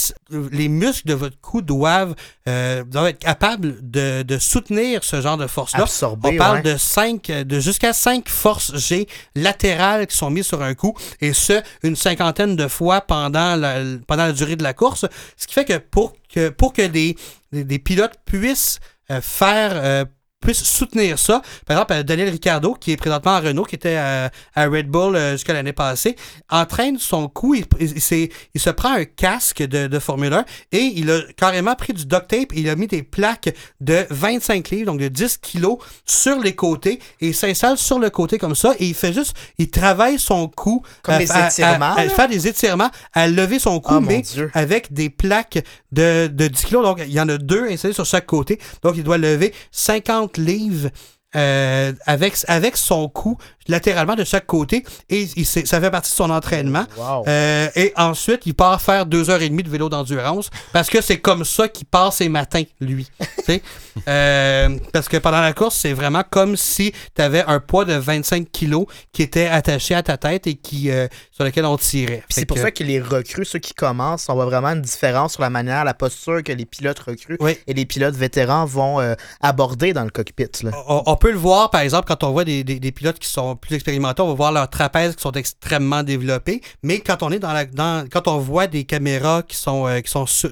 les muscles de votre cou doivent, euh, doivent être capables de, de soutenir ce genre de force-là. On parle ouais. de cinq, de jusqu'à 5 forces G latérales qui sont mises sur un coup, et ce, une cinquantaine de fois pendant la, pendant la durée de la course. Ce qui fait que pour que, pour que des, des, des pilotes puissent faire. Euh, puissent soutenir ça. Par exemple, euh, Daniel Ricciardo, qui est présentement à Renault, qui était à, à Red Bull euh, jusqu'à l'année passée, entraîne son cou, il, se prend un casque de, de Formule 1 et il a carrément pris du duct tape et il a mis des plaques de 25 livres, donc de 10 kilos, sur les côtés et il s'installe sur le côté comme ça et il fait juste, il travaille son cou. Comme à- des à- étirements, À, faire des étirements, à lever son cou, Oh, mon mais avec des plaques de, de 10 kilos. Donc, il y en a deux installées sur chaque côté. Donc, il doit lever 50 livres euh, avec, avec son cou latéralement de chaque côté. Et il, ça fait partie de son entraînement. Wow. Euh, et ensuite, il part faire deux heures et demie de vélo d'endurance parce que c'est comme ça qu'il passe ses matins, lui. Euh, parce que pendant la course, c'est vraiment comme si tu avais un poids de 25 kilos qui était attaché à ta tête et qui, euh, sur lequel on tirait. C'est pour que- ça que les recrues, ceux qui commencent, on voit vraiment une différence sur la manière, la posture que les pilotes recrues Oui. et les pilotes vétérans vont aborder dans le cockpit. Là. on, on peut le voir, par exemple, quand on voit des, des- des pilotes qui sont plus expérimentés, on va voir leurs trapèzes qui sont extrêmement développés. Mais quand on est dans la, dans, quand on voit des caméras qui sont, euh, qui sont sur-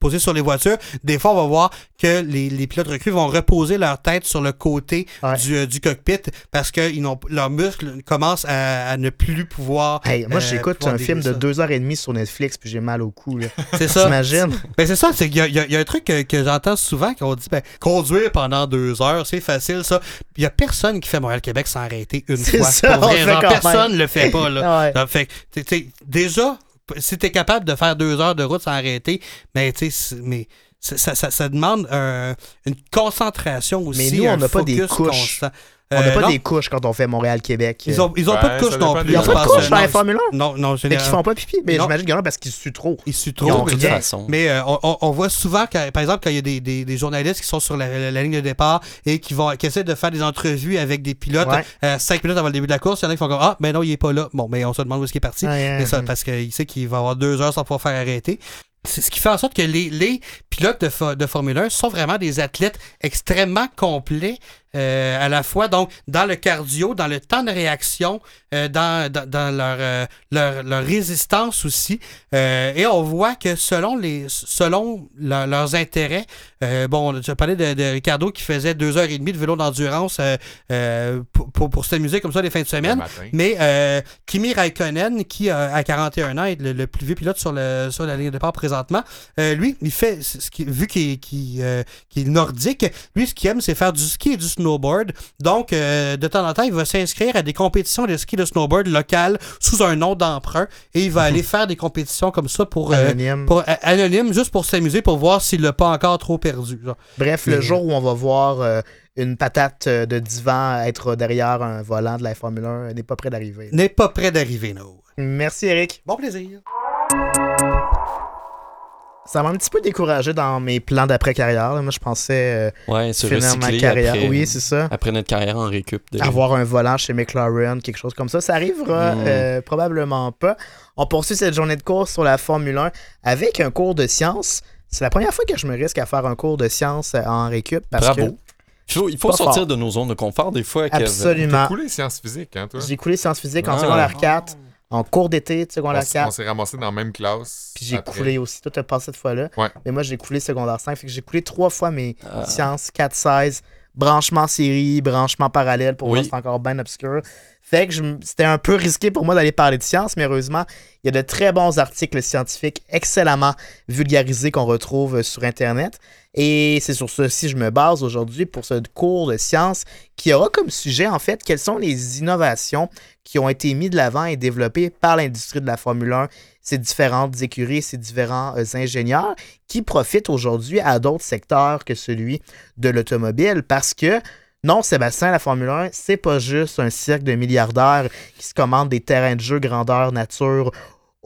posées sur les voitures, des fois, on va voir que les, les pilotes recrues vont reposer leur tête sur le côté Ouais. du, euh, du cockpit parce que ils n'ont- leurs muscles commencent à, à ne plus pouvoir. Hey, moi, euh, j'écoute un film de deux heures et demie sur Netflix, puis j'ai mal au cou. C'est ça. T'imagines? Ben c'est ça, y, il y y a un truc que, que j'entends souvent qu'on dit ben, conduire pendant deux heures, c'est facile ça. Il y a personne qui fait Montréal-Québec sans arrêter une C'est fois. ça, Pour on vrai, le fait genre, quand personne le fait pas là. Ouais. Donc, fait que, tu sais, déjà, si t'es capable de faire deux heures de route sans arrêter, mais tu mais ça, ça, ça- ça demande un- une concentration aussi. nous, on n'a pas des couches. constant. On n'a Euh, pas non, des couches quand on fait Montréal-Québec. Ils ont, ils ont Ouais, pas de couches non plus. Ils ont je pas de couches dans les Formule 1? Non, non, qu'ils généralement. font pas pipi. Mais j'imagine qu'il y en a parce qu'ils suent trop. Ils suent Ils ont trop. De toute rien. façon. Mais euh, on, voit souvent, que, par exemple, quand il y a des, des- des journalistes qui sont sur la, la- la ligne de départ et qui vont qui essaient de faire des entrevues avec des pilotes Ouais. euh, cinq minutes avant le début de la course, il y en a qui font comme Ah, ben non, il est pas là. Bon, mais on se demande où est-ce qu'il est parti. Ouais, Mais ça, parce qu'il sait qu'il va avoir deux heures sans pouvoir faire arrêter. C'est ce qui fait en sorte que les, pilotes de Formule 1 sont vraiment des athlètes extrêmement complets euh, à la fois, donc dans le cardio, dans le temps de réaction, euh, dans, dans, dans leur, euh, leur, leur résistance aussi. Et on voit que selon, les, selon leur- leurs intérêts, bon, je parlais de, de Ricardo qui faisait deux heures et demie de vélo d'endurance pour, pour, pour s'amuser comme ça les fins de semaine. Mais Kimi Raikkonen, qui à 41 ans est le, le plus vieux pilote sur, le, sur la ligne de départ présentement, lui, il fait, ce qui, vu qu'il est, nordique, lui, ce qu'il aime, c'est faire du ski et du snowboard. Donc, euh, de temps en temps, il va s'inscrire à des compétitions de ski de snowboard locales sous un nom d'emprunt et il va aller faire des compétitions comme ça pour, euh, Anonyme. pour- a- anonyme, juste pour s'amuser, pour voir s'il l'a pas encore trop perdu. Bref, le jour où on va voir euh, une patate euh, de divan être derrière un volant de la Formule 1 n'est pas près d'arriver. N'est pas près d'arriver, no. Merci, Eric. Bon plaisir. Ça m'a un petit peu découragé dans mes plans d'après-carrière. Moi, je pensais euh, Ouais, se finir ma carrière. après, Oui, c'est ça. après notre carrière en récup. de- Avoir un volant chez McLaren, quelque chose comme ça. Ça arrivera Mm. euh, probablement pas. On poursuit cette journée de course sur la Formule 1 avec un cours de sciences. C'est la première fois que je me risque à faire un cours de sciences euh, en récup. Parce Bravo. Il faut, il faut sortir fort. de nos zones de confort des fois. que absolument. T'as coulé sciences physiques, hein, toi? J'ai coulé sciences physiques en Ah. secondaire 4, en cours d'été de On secondaire s- 4. on s'est ramassés dans la même classe. Puis j'ai coulé aussi. Toi, t'as passé cette fois-là. Ouais. Mais moi, j'ai coulé secondaire 5. Fait que j'ai coulé trois fois mes Ah. sciences 4-16, branchement série, branchement parallèle. Pour Oui. moi, c'est encore bien obscur. Fait que c'était un peu risqué pour moi d'aller parler de sciences, mais heureusement, il y a de très bons articles scientifiques excellemment vulgarisés qu'on retrouve sur Internet. Et c'est sur ceci que je me base aujourd'hui pour ce cours de sciences qui aura comme sujet, en fait, quelles sont les innovations qui ont été mises de l'avant et développées par l'industrie de la Formule 1, ces différentes écuries, ces différents euh, ingénieurs qui profitent aujourd'hui à d'autres secteurs que celui de l'automobile. Parce que non, Sébastien, la Formule 1, c'est pas juste un cirque de milliardaires qui se commandent des terrains de jeu grandeur nature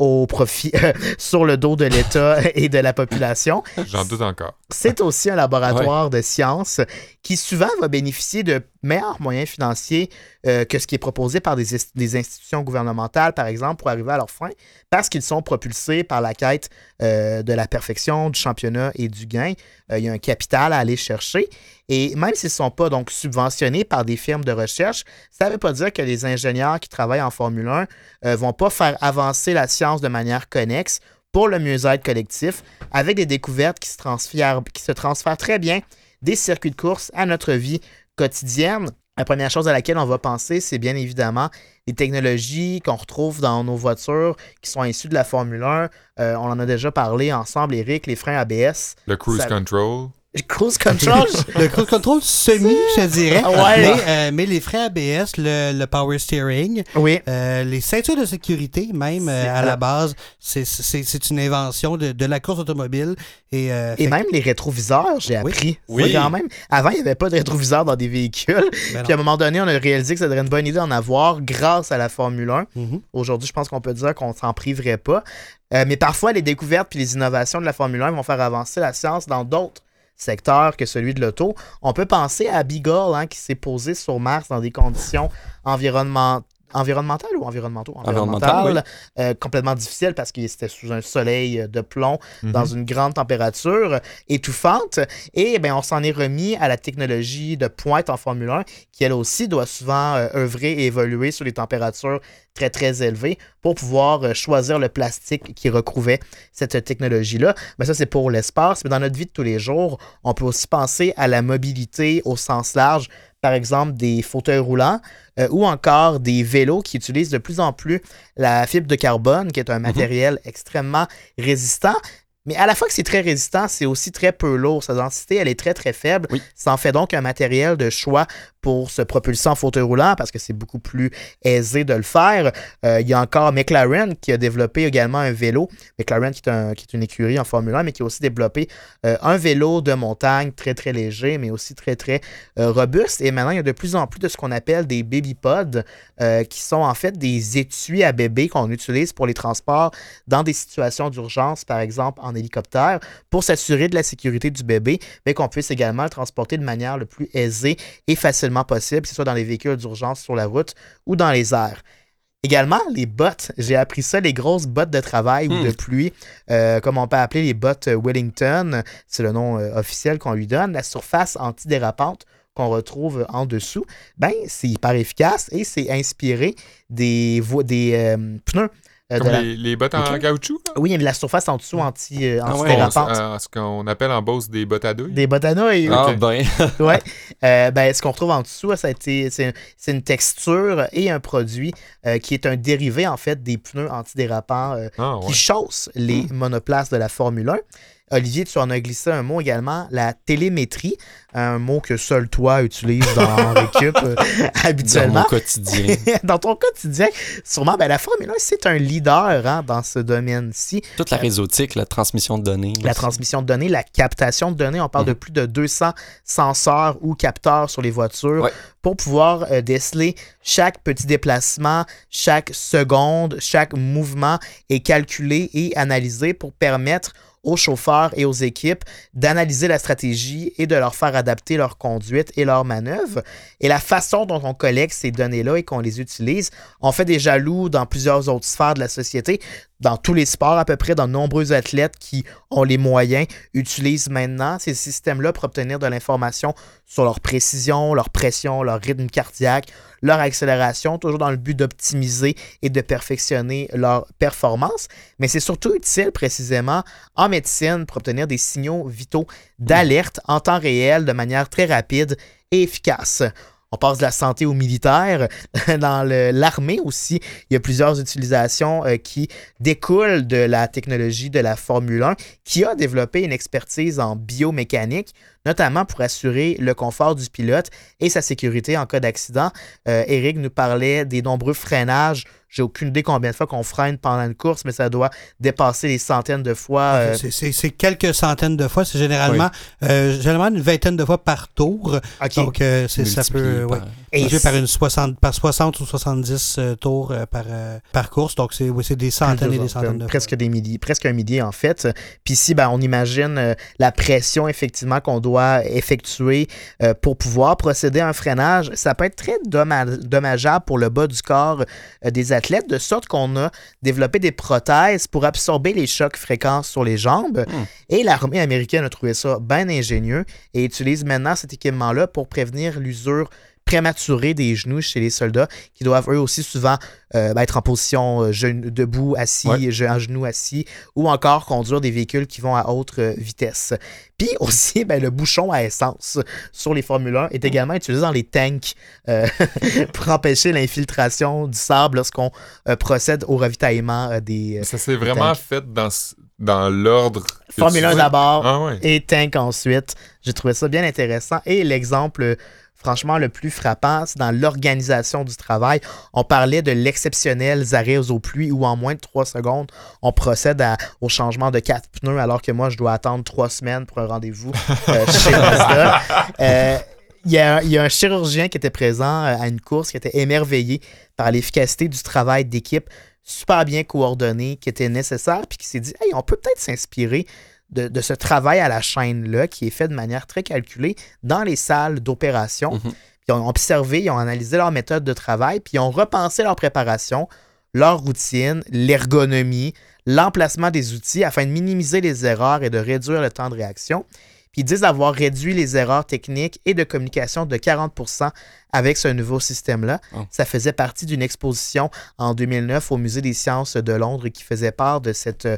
au profit sur le dos de l'État et de la population. J'en doute encore. C'est aussi un laboratoire de sciences qui souvent va bénéficier de meilleurs moyens financiers euh, que ce qui est proposé par des, des institutions gouvernementales, par exemple, pour arriver à leurs fins, parce qu'ils sont propulsés par la quête euh, de la perfection, du championnat et du gain. Euh, il y a un capital à aller chercher. Et même s'ils ne sont pas donc subventionnés par des firmes de recherche, ça ne veut pas dire que les ingénieurs qui travaillent en Formule 1 ne vont pas faire avancer la science de manière connexe pour le mieux-être collectif, avec des découvertes qui se transfèrent, qui se transfèrent très bien des circuits de course à notre vie quotidienne. La première chose à laquelle on va penser, c'est bien évidemment les technologies qu'on retrouve dans nos voitures qui sont issues de la Formule 1. Euh, on en a déjà parlé ensemble, Eric, les freins ABS. Le cruise Ça- control. Cruise control, Le cruise control semi, je dirais. Ouais. Mais, euh, mais les freins ABS, le, le power steering, oui. euh, les ceintures de sécurité, même euh, à la base, c'est- une invention de, de la course automobile. Et, Et même les rétroviseurs, j'ai Oui. appris. Oui. C'est Quand même. Avant, il n'y avait pas de rétroviseurs dans des véhicules. ben Puis à un moment donné, on a réalisé que ça serait une bonne idée d'en avoir grâce à la Formule 1. non. Mhm. Aujourd'hui, je pense qu'on peut dire qu'on s'en priverait pas. Mais parfois, les découvertes puis les innovations de la Formule 1 vont faire avancer la science dans d'autres secteurs que celui de l'auto. On peut penser à Beagle, hein, qui s'est posé sur Mars dans des conditions environnement- environnementales ou environnementaux? Environnementales, euh, complètement difficiles parce qu'il était sous un soleil de plomb Mhm. dans une grande température étouffante. Et ben, on s'en est remis à la technologie de pointe en Formule 1, qui elle aussi doit souvent euh, œuvrer et évoluer sur les températures très très élevées pour pouvoir euh, choisir le plastique qui recouvrait cette technologie-là. Mais ça, c'est pour l'espace. Mais dans notre vie de tous les jours, on peut aussi penser à la mobilité au sens large. Par exemple, des fauteuils roulants euh, ou encore des vélos qui utilisent de plus en plus la fibre de carbone, qui est un matériel extrêmement résistant. Mais à la fois que c'est très résistant, c'est aussi très peu lourd. Sa densité, elle est très, très faible. Oui. Ça en fait donc un matériel de choix pour se propulser en fauteuil roulant parce que c'est beaucoup plus aisé de le faire. Euh, il y a encore McLaren qui a développé également un vélo. McLaren qui est, une écurie en Formule 1, mais qui a aussi développé euh, un vélo de montagne très, très léger, mais aussi très, très euh, robuste. Et maintenant, il y a de plus en plus de ce qu'on appelle des baby pods, qui sont en fait des étuis à bébé qu'on utilise pour les transports dans des situations d'urgence, par exemple en hélicoptère, pour s'assurer de la sécurité du bébé, mais qu'on puisse également le transporter de manière le plus aisée et facilement possible, que ce soit dans les véhicules d'urgence sur la route ou dans les airs. Également, les bottes. J'ai appris ça, les grosses bottes de travail ou Hmm. de pluie, euh, comme on peut appeler les bottes euh, Wellington, c'est le nom euh, officiel qu'on lui donne, la surface antidérapante qu'on retrouve en dessous, ben c'est hyper efficace et c'est inspiré des, des euh, pneus. Euh, de Comme la- les, les bottes en caoutchouc. là? Oui, mais la surface en dessous anti, euh, Ah ouais. Euh, ce qu'on appelle en Beauce des bottes à douille. Des bottes à nouilles. Ah ben, Ouais. Euh, ben, ce qu'on retrouve en dessous, ça a été, c'est, c'est une texture et un produit euh, qui est un dérivé en fait des pneus antidérapants euh, Ah, ouais. qui chaussent les monoplaces de la Formule 1. Olivier, tu en as glissé un mot également, la télémétrie, un mot que seul toi utilises dans l'équipe euh, dans habituellement. mon quotidien. dans ton quotidien, sûrement, ben, la Formule 1, c'est un leader hein, dans ce domaine-ci. Toute la réseautique, la transmission de données. La aussi. transmission de données, la captation de données, on parle de Mhm. plus de 200 senseurs ou capteurs sur les voitures Ouais. pour pouvoir euh, déceler chaque petit déplacement, chaque seconde, chaque mouvement est calculé et analysé pour permettre aux chauffeurs et aux équipes d'analyser la stratégie et de leur faire adapter leur conduite et leur manœuvre. Et la façon dont on collecte ces données-là et qu'on les utilise, on fait des jaloux dans plusieurs autres sphères de la société, dans tous les sports à peu près, dans de nombreux athlètes qui ont les moyens, utilisent maintenant ces systèmes-là pour obtenir de l'information sur leur précision, leur pression, leur rythme cardiaque, leur accélération, toujours dans le but d'optimiser et de perfectionner leur performance. Mais c'est surtout utile précisément en médecine pour obtenir des signaux vitaux d'alerte en temps réel de manière très rapide et efficace. On passe de la santé au militaire. Dans l'armée aussi, il y a plusieurs utilisations euh, qui découlent de la technologie de la Formule 1, qui a développé une expertise en biomécanique, notamment pour assurer le confort du pilote et sa sécurité en cas d'accident. Euh, Eric nous parlait des nombreux freinages J'ai aucune idée combien de fois qu'on freine pendant une course, mais ça doit dépasser les centaines de fois. euh, C'est- quelques centaines de fois. C'est généralement, euh, généralement une vingtaine de fois par tour. Donc, euh, c'est- ça peut. par- ouais. Et par, une 60, par 60 ou 70 euh, tours euh, par, euh, par course. Donc, c'est oui, des centaines et des centaines de presque fois. des milliers, presque un millier en fait. Puis ici, ben, on imagine euh, la pression effectivement qu'on doit effectuer euh, pour pouvoir procéder à un freinage. Ça peut être très domma- dommageable pour le bas du corps euh, des athlètes, de sorte qu'on a développé des prothèses pour absorber les chocs fréquents sur les jambes. Hmm. Et l'armée américaine a trouvé ça bien ingénieux et utilise maintenant cet équipement-là pour prévenir l'usure prématurée des genoux chez les soldats qui doivent eux aussi souvent euh, ben, être en position euh, genou- debout, assis, Ouais. en genoux assis, ou encore conduire des véhicules qui vont à haute euh, vitesse. Puis aussi, ben, le bouchon à essence sur les Formule 1 est également utilisé dans les tanks euh, pour empêcher l'infiltration du sable lorsqu'on euh, procède au ravitaillement euh, des Ça s'est vraiment fait dans, dans l'ordre. Formule tu- 1 d'abord Ah ouais. et tank ensuite. J'ai trouvé ça bien intéressant. Et l'exemple, franchement, le plus frappant, c'est dans l'organisation du travail. On parlait de l'exceptionnel arrêt aux pluies où en moins de trois secondes, on procède à- au changement de quatre pneus alors que moi, je dois attendre trois semaines pour un rendez-vous euh, chez Mazda. Euh, il y, a, il y a un chirurgien qui était présent euh, à une course qui était émerveillé par l'efficacité du travail d'équipe super bien coordonné qui était nécessaire puis qui s'est dit hey, on peut peut-être s'inspirer de, de ce travail à la chaîne-là qui est fait de manière très calculée dans les salles d'opération. Mhm. Ils ont observé, ils ont analysé leur méthode de travail, puis ils ont repensé leur préparation, leur routine, l'ergonomie, l'emplacement des outils afin de minimiser les erreurs et de réduire le temps de réaction. Puis ils disent avoir réduit les erreurs techniques et de communication de 40% avec ce nouveau système-là. Oh. Ça faisait partie d'une exposition en 2009 au Musée des sciences de Londres qui faisait part de cette, euh,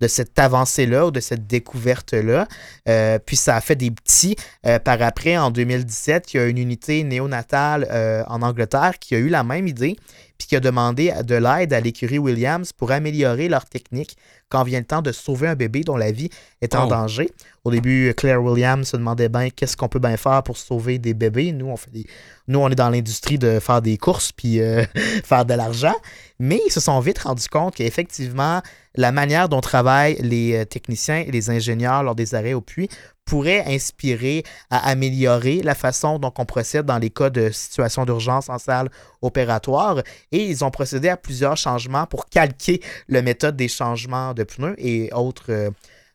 de cette avancée-là ou de cette découverte-là. Euh, puis ça a fait des petits. Euh, par après, en 2017, il y a une unité néonatale euh, en Angleterre qui a eu la même idée puis qui a demandé de l'aide à l'écurie Williams pour améliorer leur technique quand vient le temps de sauver un bébé dont la vie est en Oh. danger. Au début, Claire Williams se demandait bien qu'est-ce qu'on peut bien faire pour sauver des bébés? Nous, on fait des... Nous, on est dans l'industrie de faire des courses puis euh, faire de l'argent. Mais ils se sont vite rendus compte qu'effectivement, la manière dont travaillent les euh, techniciens et les ingénieurs lors des arrêts au puits pourrait inspirer à améliorer la façon dont on procède dans les cas de situation d'urgence en salle opératoire. Et ils ont procédé à plusieurs changements pour calquer la méthode des changements de pneus et autres, euh,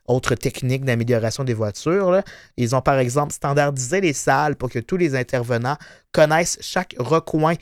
autres techniques d'amélioration des voitures. là. Ils ont par exemple standardisé les salles pour que tous les intervenants connaissent chaque recoin,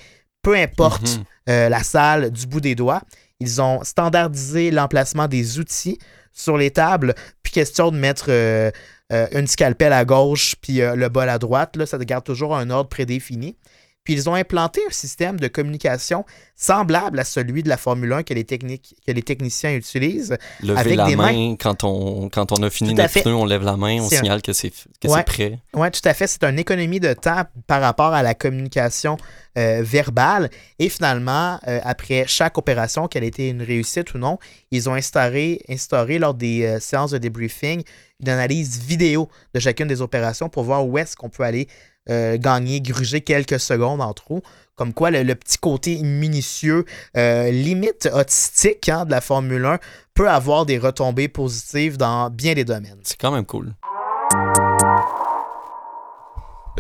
peu importe Mhm. euh, la salle du bout des doigts. Ils ont standardisé l'emplacement des outils sur les tables, puis question de mettre euh, euh, une scalpelle à gauche puis euh, le bol à droite. Là, ça garde toujours un ordre prédéfini. Puis ils ont implanté un système de communication semblable à celui de la Formule 1 que les, techniques, que les techniciens utilisent. Lever Avec la des main quand on, quand on a fini notre fait. pneu, on lève la main, on un- signale que c'est Ouais. prêt. Oui, tout à fait. C'est une économie de temps par rapport à la communication euh, verbale. Et finalement, euh, après chaque opération, qu'elle ait été une réussite ou non, ils ont instauré, instauré lors des euh, séances de débriefing une analyse vidéo de chacune des opérations pour voir où est-ce qu'on peut aller euh, gagner, gruger quelques secondes en trop. Comme quoi, le, petit côté minutieux, euh, limite autistique hein, de la Formule 1 peut avoir des retombées positives dans bien des domaines. C'est quand même cool.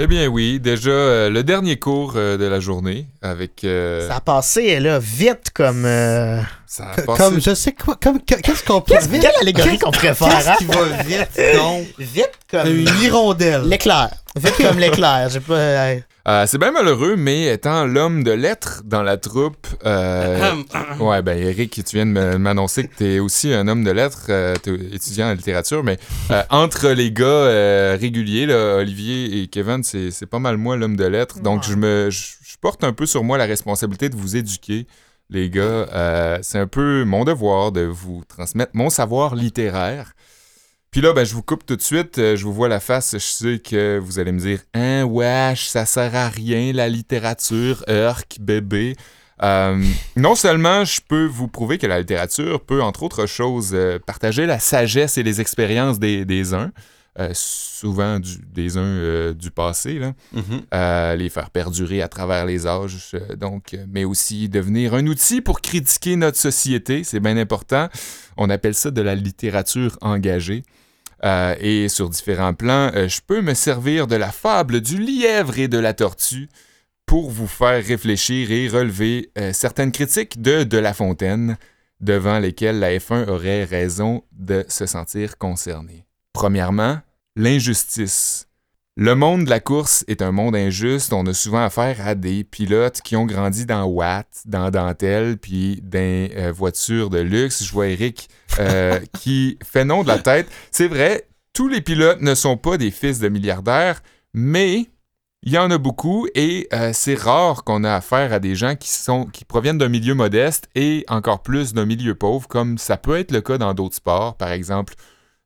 Eh bien oui, déjà euh, le dernier cours euh, de la journée avec... euh, Ça a passé là, vite comme. euh, ça a passé- Comme, je sais quoi, comme, que- qu'est-ce qu'on peut Qu'est-ce- quelle allégorie qu'on préfère, Qu'est-ce hein? qui va vite, non? Vite comme Une hirondelle. l'éclair. Vite comme l'éclair. J'ai pas. euh, Euh, c'est bien malheureux, mais étant l'homme de lettres dans la troupe, euh, ouais, ben Eric, tu viens de m'annoncer que t'es aussi un homme de lettres, euh, t'es étudiant en littérature, mais euh, entre les gars euh, réguliers, là, Olivier et Kevin, c'est c'est pas mal moi l'homme de lettres, donc Ouais. je me, je je porte un peu sur moi la responsabilité de vous éduquer, les gars. Euh, c'est un peu mon devoir de vous transmettre mon savoir littéraire. Puis là, ben, je vous coupe tout de suite. euh, je vous vois la face. Je sais que vous allez me dire Hein, wesh, ça sert à rien, la littérature, Urk, bébé. Euh, non seulement je peux vous prouver que la littérature peut, entre autres choses, euh, partager la sagesse et les expériences des, des uns, euh, souvent du- des uns euh, du passé, là. Mhm. Euh, les faire perdurer à travers les âges, donc, mais aussi devenir un outil pour critiquer notre société, c'est bien important. On appelle ça de la littérature engagée. Et sur différents plans, je peux me servir de la fable du lièvre et de la tortue pour vous faire réfléchir et relever euh, certaines critiques de De La Fontaine, devant lesquelles la F1 aurait raison de se sentir concernée. Premièrement, l'injustice. Le monde de la course est un monde injuste. On a souvent affaire à des pilotes qui ont grandi dans Watt, dans Dentelle, puis dans euh, voitures de luxe. Je vois Eric euh, qui fait non de la tête. C'est vrai, tous les pilotes ne sont pas des fils de milliardaires, mais il y en a beaucoup et euh, c'est rare qu'on a affaire à des gens qui, sont, qui proviennent d'un milieu modeste et encore plus d'un milieu pauvre, comme ça peut être le cas dans d'autres sports, par exemple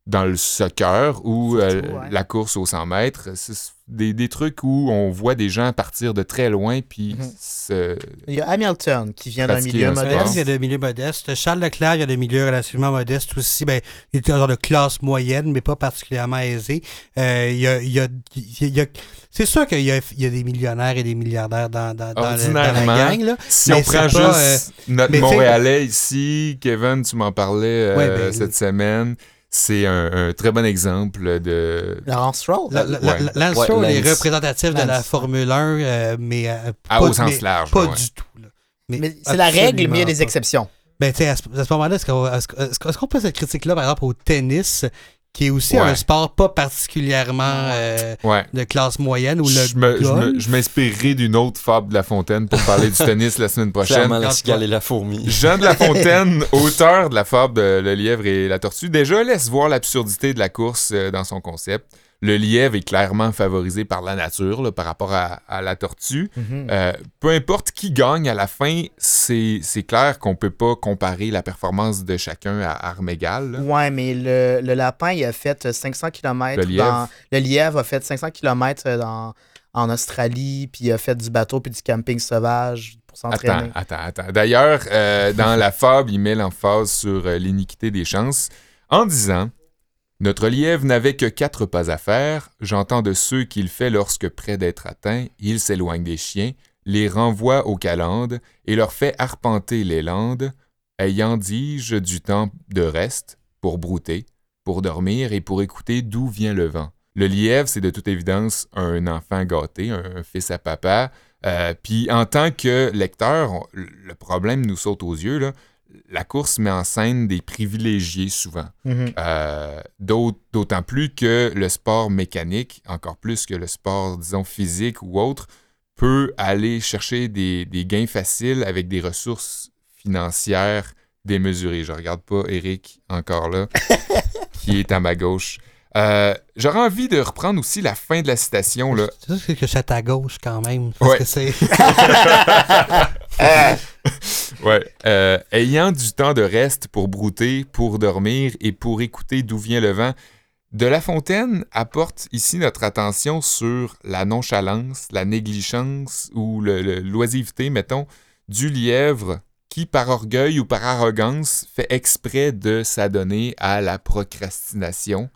dans le soccer ou euh, ouais. la course aux 100 mètres. C'est des, des trucs où on voit des gens partir de très loin puis Mhm. se- Il y a Hamilton qui vient d'un milieu un modeste. il y a des milieux modestes. Charles Leclerc, il y a des milieux relativement modestes aussi. Ben, il est un genre de classe moyenne, mais pas particulièrement aisé. Euh, il y a, il y a, il y a- c'est sûr qu'il y a, il y a des millionnaires et des milliardaires dans, dans, dans, le- dans la gang. Là. Si Mais on prend c'est pas, juste notre tu sais- Montréalais ici, Kevin, tu m'en parlais euh, Ouais, ben, cette semaine, c'est un, un très bon exemple de... Laurence Stroll. La- la- Ouais. la- Lance Ouais, Stroll est Lance. représentatif de la Lance. Formule 1, euh, mais euh, Ah, pas, au sens mais large. pas ouais. du tout. là. Mais c'est la règle, mais il y a des exceptions. Ben, tu sais, à ce, moment-là, qu'on est-ce qu'on peut cette critique-là, par exemple, au tennis, qui est aussi Ouais. un sport pas particulièrement euh, Ouais. de classe moyenne ou le Je m'inspirerai d'une autre fable de La Fontaine pour parler du tennis la semaine prochaine. Clairement, la cigale et la fourmi. Jean de La Fontaine, auteur de la fable de Le lièvre et la tortue, déjà laisse voir l'absurdité de la course euh, dans son concept. Le lièvre est clairement favorisé par la nature là, par rapport à, à la tortue. Mhm. Euh, peu importe qui gagne à la fin, c'est clair qu'on peut pas comparer la performance de chacun à armes égales. Ouais, mais le, le lapin, il a fait 500 km. Le lièvre. Dans, le lièvre a fait 500 km dans, en Australie, puis il a fait du bateau puis du camping sauvage pour Attends, s'entraîner. attends, attends. D'ailleurs, euh, dans la fable, il met l'emphase sur euh, l'iniquité des chances en disant Notre lièvre n'avait que quatre pas à faire. J'entends de ceux qu'il fait lorsque, près d'être atteint, il s'éloigne des chiens, les renvoie aux calendes et leur fait arpenter les landes, ayant, dis-je, du temps de reste pour brouter, pour dormir et pour écouter d'où vient le vent. Le lièvre, c'est de toute évidence un enfant gâté, un, fils à papa. Euh, Puis en tant que lecteur, le problème nous saute aux yeux. Là. La course met en scène des privilégiés souvent. Mhm. Euh, d'aut- D'autant plus que le sport mécanique, encore plus que le sport, disons, physique ou autre, peut aller chercher des, des gains faciles avec des ressources financières démesurées. Je regarde pas Eric encore là, qui est à ma gauche. Euh, J'aurais envie de reprendre aussi la fin de la citation. C'est que c'est à gauche quand même. Parce Ouais. que. Euh, ayant du temps de reste pour brouter, pour dormir et pour écouter d'où vient le vent, De La Fontaine apporte ici notre attention sur la nonchalance, la négligence ou l'oisiveté, mettons, du lièvre qui, par orgueil ou par arrogance, fait exprès de s'adonner à la procrastination.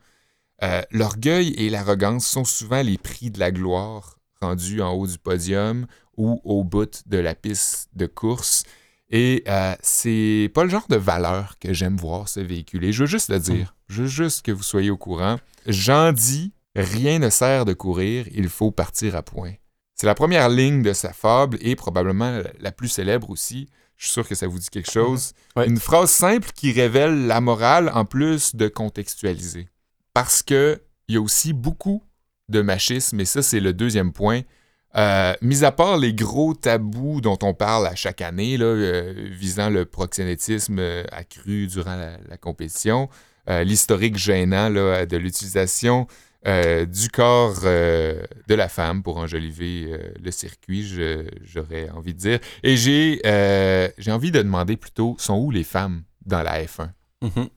Euh, L'orgueil et l'arrogance sont souvent les prix de la gloire rendus en haut du podium ou au bout de la piste de course. Et euh, c'est pas le genre de valeur que j'aime voir se véhiculer. Je veux juste le dire. Je veux juste que vous soyez au courant. J'en dis, rien ne sert de courir, il faut partir à point. C'est la première ligne de sa fable et probablement la plus célèbre aussi. Je suis sûr que ça vous dit quelque chose. Ouais. Une phrase simple qui révèle la morale en plus de contextualiser. Parce que il y a aussi beaucoup de machisme, et ça, c'est le deuxième point. Euh, mis à part les gros tabous dont on parle à chaque année, euh, visant le proxénétisme euh, accru durant la, compétition, l'historique gênant de l'utilisation du corps de la femme pour enjoliver le circuit, j'aurais envie de dire. Et j'ai envie de demander plutôt, sont où les femmes dans la F1? Mhm.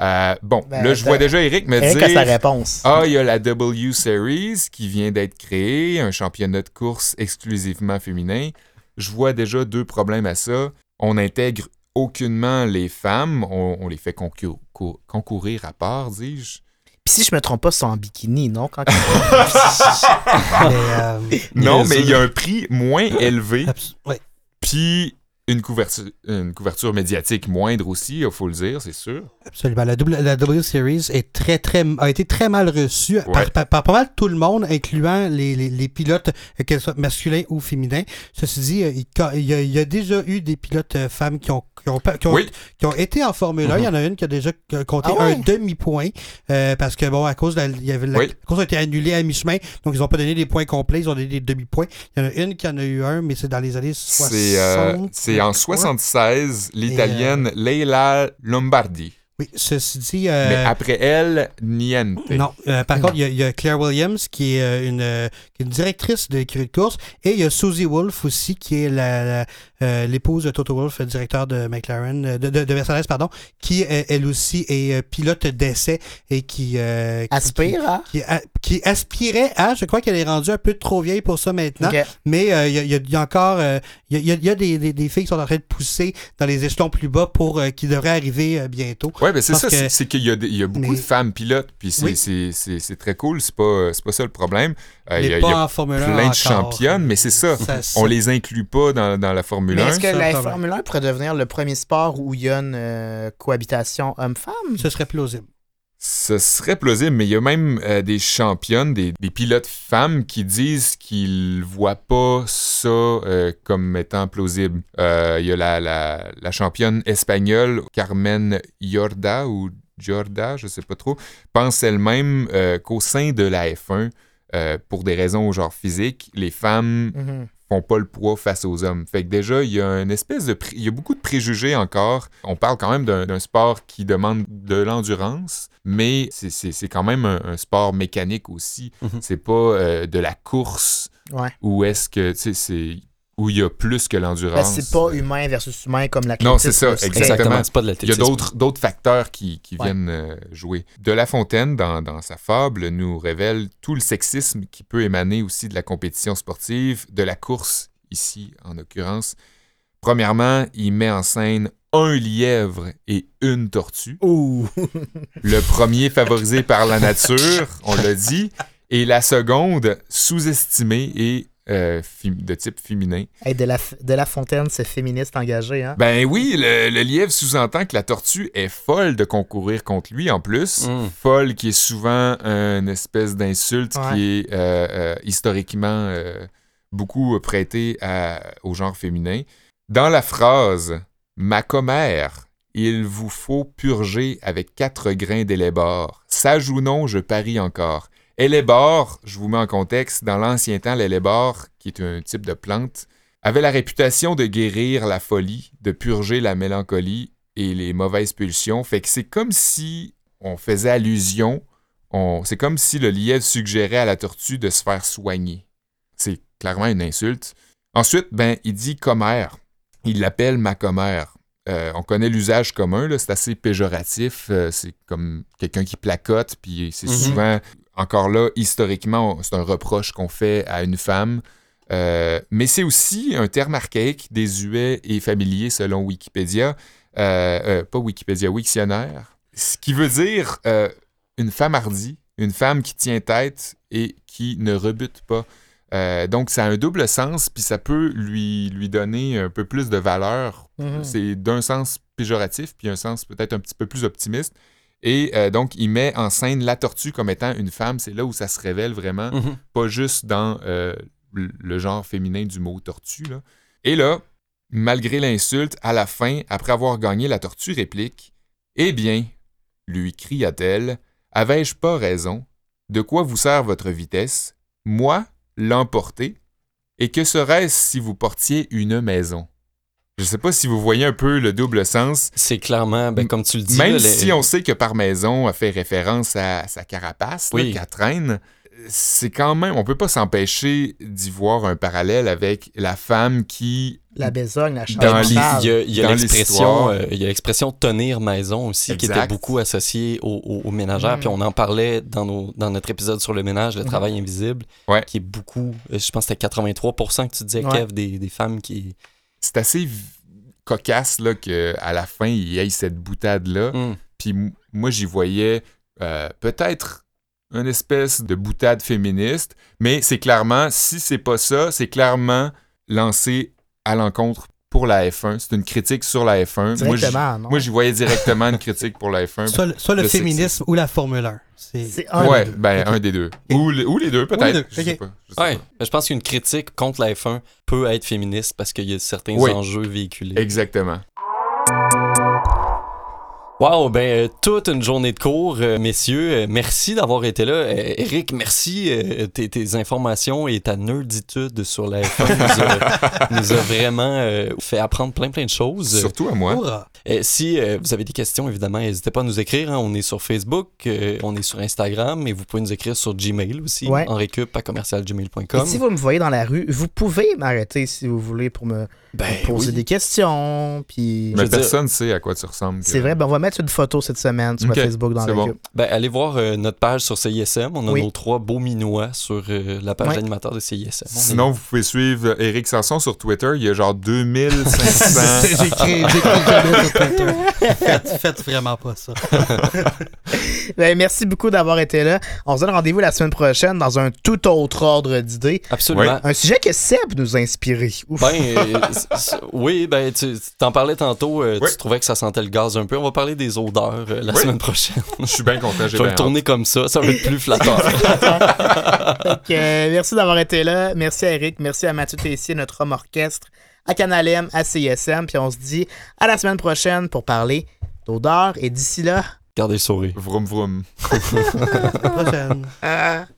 Euh, bon, Ben, là, je vois déjà Eric me Eric a sa dire... réponse. Ah, il y a la W Series qui vient d'être créée, un championnat de course exclusivement féminin. Je vois déjà deux problèmes à ça. On intègre aucunement les femmes, on, on les fait concou- cou- concourir à part, dis-je. Puis si je me trompe pas, sont en bikini, non? Quand... Mais, euh, Non, mais il y a un prix moins élevé, ouais. puis une couverture, une couverture médiatique moindre aussi, il faut le dire, c'est sûr. Absolument. La, W, la W Series est très, très, a été très mal reçue Ouais. par, par- par pas mal tout le monde, incluant les, les, les pilotes, euh, qu'elles soient masculins ou féminins. Ceci dit, euh, il, y a, il y a déjà eu des pilotes euh, femmes qui ont, qui ont, qui ont, Oui. qui ont été en Formule 1. Il y en a une qui a déjà euh, compté Ah ouais? un demi-point euh, parce que, bon, à cause de la, il y avait la, Oui. la course a été annulée à mi-chemin, donc ils n'ont pas donné des points complets, ils ont donné des demi-points. Il y en a une qui en a eu un, mais c'est dans les années 60. C'est euh, c'est en 76, l'italienne Leila Lombardi. Oui, ceci dit. euh, Mais après elle, Niente. Non, euh, par contre, il y a- il y, a Claire Williams qui est, euh, une, euh, qui est une directrice de l'écurie de course et il y a Susie Wolf aussi qui est la- la, euh, l'épouse de Toto Wolf, directeur de McLaren, euh, de, de, de Mercedes, pardon, qui euh, elle aussi est pilote d'essai et qui, euh, qui- Aspire, hein? qui, a- qui aspirait à, je crois qu'elle est rendue un peu trop vieille pour ça maintenant, mais euh, il y, a, il y a- il y a encore, euh, il y a, il y a des, des, des filles qui sont en train de pousser dans les échelons plus bas pour euh, qui devraient arriver euh, bientôt. Ouais, ben c'est ça, que- c'est- qu'il y a, des- il y a beaucoup Mais- de femmes pilotes, puis c'est Oui. très cool, c'est pas, c'est pas ça le problème. Euh, il y a, il pas y a en Formule 1 plein de encore. championnes, mais c'est ça. Ça- On les inclut pas dans, dans la Formule Mais 1. est-ce que la. Formule 1 pourrait devenir le premier sport où il y a une euh, cohabitation homme-femme? Ce serait plausible. Ce serait plausible, mais il y a même euh, des championnes, des, pilotes femmes qui disent qu'ils voient pas ça euh, comme étant plausible. Euh, il y a la, la, championne espagnole Carmen Yorda ou Jorda, je sais pas trop, pense elle-même qu'au sein de la F1, euh, pour des raisons genre physiques, les femmes Mhm. Font pas le poids face aux hommes. Fait que déjà, il y a une espèce de... Il y a beaucoup de préjugés encore. On parle quand même d'un sport qui demande de l'endurance, mais c'est- quand même un, un sport mécanique aussi. Mhm. C'est pas euh, de la course Ouais. où est-ce que, tu sais, c'est... où il y a plus que Ben, l'endurance. c'est pas humain versus humain comme la Non, c'est ça, exactement. C'est pas de Il y a d'autres d'autres facteurs qui, qui Ouais. viennent euh, jouer. De La Fontaine, dans, dans sa fable, nous révèle tout le sexisme qui peut émaner aussi de la compétition sportive, de la course, ici en l'occurrence. Premièrement, il met en scène un lièvre et une tortue. Ouh! Le premier favorisé par la nature, on l'a dit, et la seconde sous-estimée et euh, de type féminin. Hey, de, la, de la Fontaine, c'est féministe engagé, hein? Ben oui, le, le lièvre sous-entend que la tortue est folle de concourir contre lui en plus. Mm. Folle qui est souvent une espèce d'insulte Ouais. qui est euh, euh, historiquement euh, beaucoup prêtée à- au genre féminin. Dans la phrase Ma commère, il vous faut purger avec quatre grains d'élébore. Sage ou non, je parie encore. Élébore, je vous mets en contexte, dans l'ancien temps, l'élébore, qui est un type de plante, avait la réputation de guérir la folie, de purger la mélancolie et les mauvaises pulsions. Fait que c'est comme si on faisait allusion, on, c'est comme si le lièvre suggérait à la tortue de se faire soigner. C'est clairement une insulte. Ensuite, ben, il dit commère. Il l'appelle ma commère. Euh, on connaît l'usage commun, là, c'est assez péjoratif. euh, c'est comme quelqu'un qui placote, puis c'est Mhm. souvent, encore là, historiquement, c'est un reproche qu'on fait à une femme. Euh, mais c'est aussi un terme archaïque, désuet et familier selon Wikipédia. Euh, euh, pas Wikipédia, Wiktionnaire. Ce qui veut dire une femme hardie, une femme qui tient tête et qui ne rebute pas. Euh, donc, ça a un double sens, puis ça peut lui, lui donner un peu plus de valeur. Mhm. C'est d'un sens péjoratif, puis un sens peut-être un petit peu plus optimiste. Et euh, donc, il met en scène la tortue comme étant une femme. C'est là où ça se révèle vraiment Mhm. pas juste dans euh, le le genre féminin du mot tortue. là. Et là, malgré l'insulte, à la fin, après avoir gagné, la tortue réplique Eh bien, lui cria-t-elle, avais-je pas raison? De quoi vous sert votre vitesse? Moi, l'emporter? Et que serait-ce si vous portiez une maison? Je sais pas si vous voyez un peu le double sens. C'est clairement, ben, comme tu le dis. Même là, les- si on sait que par maison a fait référence à sa carapace, Oui. qu'elle traîne, c'est quand même, on peut pas s'empêcher d'y voir un parallèle avec la femme qui, La besogne, la. Puis, l'histoire- il y a, il y a dans l'expression, euh, il y a l'expression tenir maison aussi qui était beaucoup associée aux, aux- aux ménagères. Mm. Puis on en parlait dans, nos, dans notre épisode sur le ménage, le Mhm. travail invisible, Ouais. qui est beaucoup, euh, je pense que c'était 83% que tu disais, Ouais. Kev, des, des femmes qui. C'est assez cocasse là, qu'à la fin, il y ait cette boutade-là. Mm. Puis moi, j'y voyais euh, peut-être une espèce de boutade féministe, mais c'est clairement, si c'est pas ça, c'est clairement lancé à l'encontre pour la F1. C'est une critique sur la F1. Moi, j'y- Directement, non? Moi, j'y voyais directement une critique pour la F1. Soit, le- soit le Le féminisme ou la Formule 1. C'est C'est un ouais, des deux. ben un des deux. Ou, le- ou les deux, peut-être. deux, Je sais ok. pas, je sais Ouais, je pense qu'une critique contre la F1 peut être féministe parce qu'il y a certains Oui. enjeux véhiculés. Exactement. Wow, ben euh, toute une journée de cours, euh, messieurs. Euh, merci d'avoir été là. Eric, merci. tes, tes informations et ta nerditude sur la F1 nous, a, nous a vraiment fait apprendre plein plein de choses. Surtout à moi. Si vous avez des questions, évidemment, n'hésitez pas à nous écrire. hein. On est sur Facebook, on est sur Instagram, et vous pouvez nous écrire sur Gmail aussi, Ouais. en récup à commercialgmail.com. Et si vous me voyez dans la rue, vous pouvez m'arrêter si vous voulez pour me Ben poser oui. des questions. Puis Mais dire- personne sait à quoi tu ressembles. c'est vrai, ben on va mettre une photo cette semaine sur Facebook dans le bon. groupe. Ben, allez voir euh, notre page sur CISM. On a Oui. nos trois beaux minois sur euh, la page Ouais. d'animateur de CISM. On est- Sinon, vous pouvez suivre Eric Sanson sur Twitter. Il y a genre 2500. J'écris j'écris jamais sur Twitter. Faites, faites vraiment pas ça. Ben, merci beaucoup d'avoir été là. On se donne rendez-vous la semaine prochaine dans un tout autre ordre d'idées. Absolument. Un sujet que Seb nous a inspiré. Ouf. Ben, euh, oui, ben, tu t'en parlais tantôt, euh, Oui. tu trouvais que ça sentait le gaz un peu. On va parler des odeurs euh, la Oui. semaine prochaine. Je suis bien content. Je J'ai vais bien le tourner comme ça, ça va être plus flatteur. Euh, merci d'avoir été là. Merci à Eric. Merci à Mathieu Tessier, notre homme orchestre, à Canal M, à CISM. Puis on se dit à la semaine prochaine pour parler d'odeur. Et d'ici là, Gardez le sourire. Vroom vroom. À la prochaine. euh,